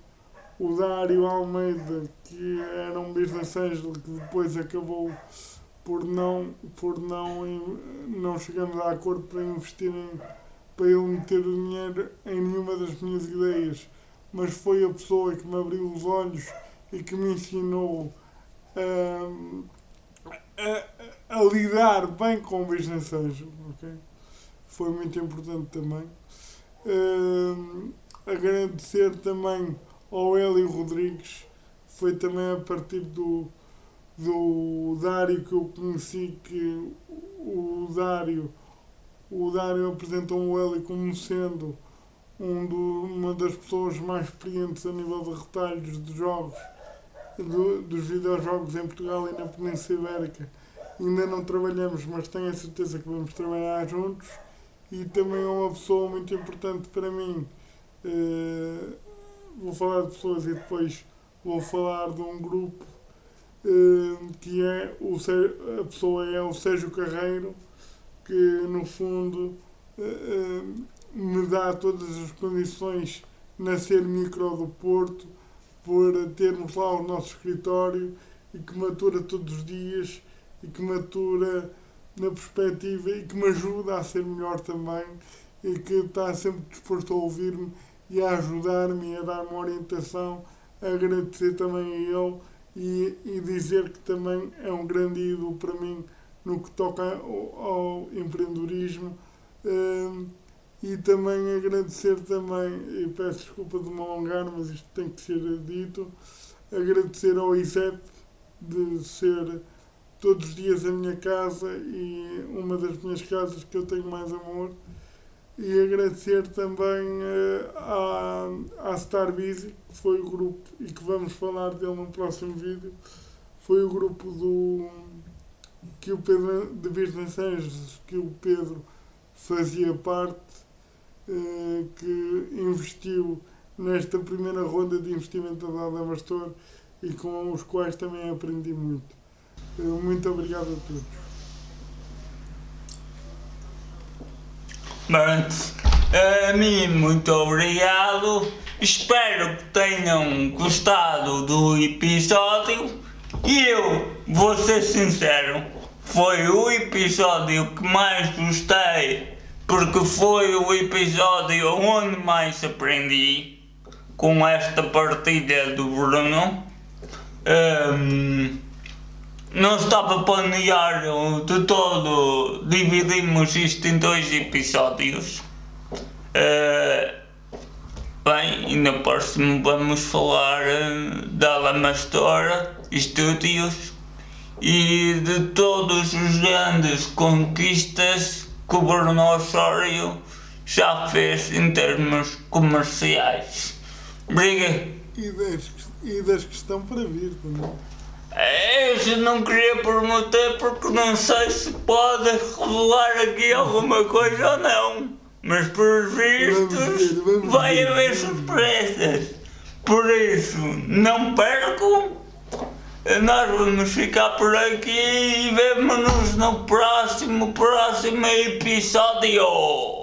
o Dário Almeida, que era um business angel que depois acabou por não, por não, não chegamos a acordo para investir em, para ele meter o dinheiro em nenhuma das minhas ideias, mas foi a pessoa que me abriu os olhos e que me ensinou ahm, a, a, a lidar bem com o business angel, ok? Foi muito importante também. Ahm, agradecer também ao Hélio Rodrigues, foi também a partir do, do Dário que eu conheci que o Dário, o Dário apresentou Hélio como sendo um do, uma das pessoas mais experientes a nível de retalhos de jogos, do- dos videojogos em Portugal e na Península Ibérica. Ainda não trabalhamos, mas tenho a certeza que vamos trabalhar juntos. E também é uma pessoa muito importante para mim. Eh, vou falar de pessoas e depois vou falar de um grupo eh, que é o a pessoa é o Sérgio Carreiro, que no fundo eh, eh, me dá todas as condições na Ser Micro do Porto por termos lá o nosso escritório e que me atura todos os dias e que me atura na perspectiva e que me ajuda a ser melhor também e que está sempre disposto a ouvir-me e a ajudar-me e a dar-me orientação, agradecer também a ele e, e dizer que também é um grande ídolo para mim no que toca ao, empreendedorismo. Uh, e também agradecer também, e peço desculpa de me alongar, mas isto tem que ser dito, agradecer ao ISEP de ser todos os dias a minha casa e uma das minhas casas que eu tenho mais amor. E agradecer também uh, à, à Star Busy, que foi o grupo, e que vamos falar dele no próximo vídeo, foi o grupo do que o Pedro de Business Angels, que o Pedro fazia parte eh, que investiu nesta primeira ronda de investimento da Adamastor e com os quais também aprendi muito. Eh, muito obrigado a todos. Bem, a mim muito obrigado. Espero que tenham gostado do episódio. E eu vou ser sincero, foi o episódio que mais gostei porque foi o episódio onde mais aprendi com esta partida do Bruno. Um, não estava planeado de todo, dividimos isto em dois episódios. Uh, bem, e no próximo vamos falar uh, da Lamastora Studios e de todos os grandes conquistas que o Bruno Osório já fez em termos comerciais. Briga. E das, e das que estão para vir também. É, eu não queria prometer porque não sei se pode revelar aqui alguma coisa ou não. Mas por vistos vamos ver, vamos vai ver, haver surpresas. Por isso, não percam nós vamos ficar por aqui e vemo-nos no próximo, próximo episódio.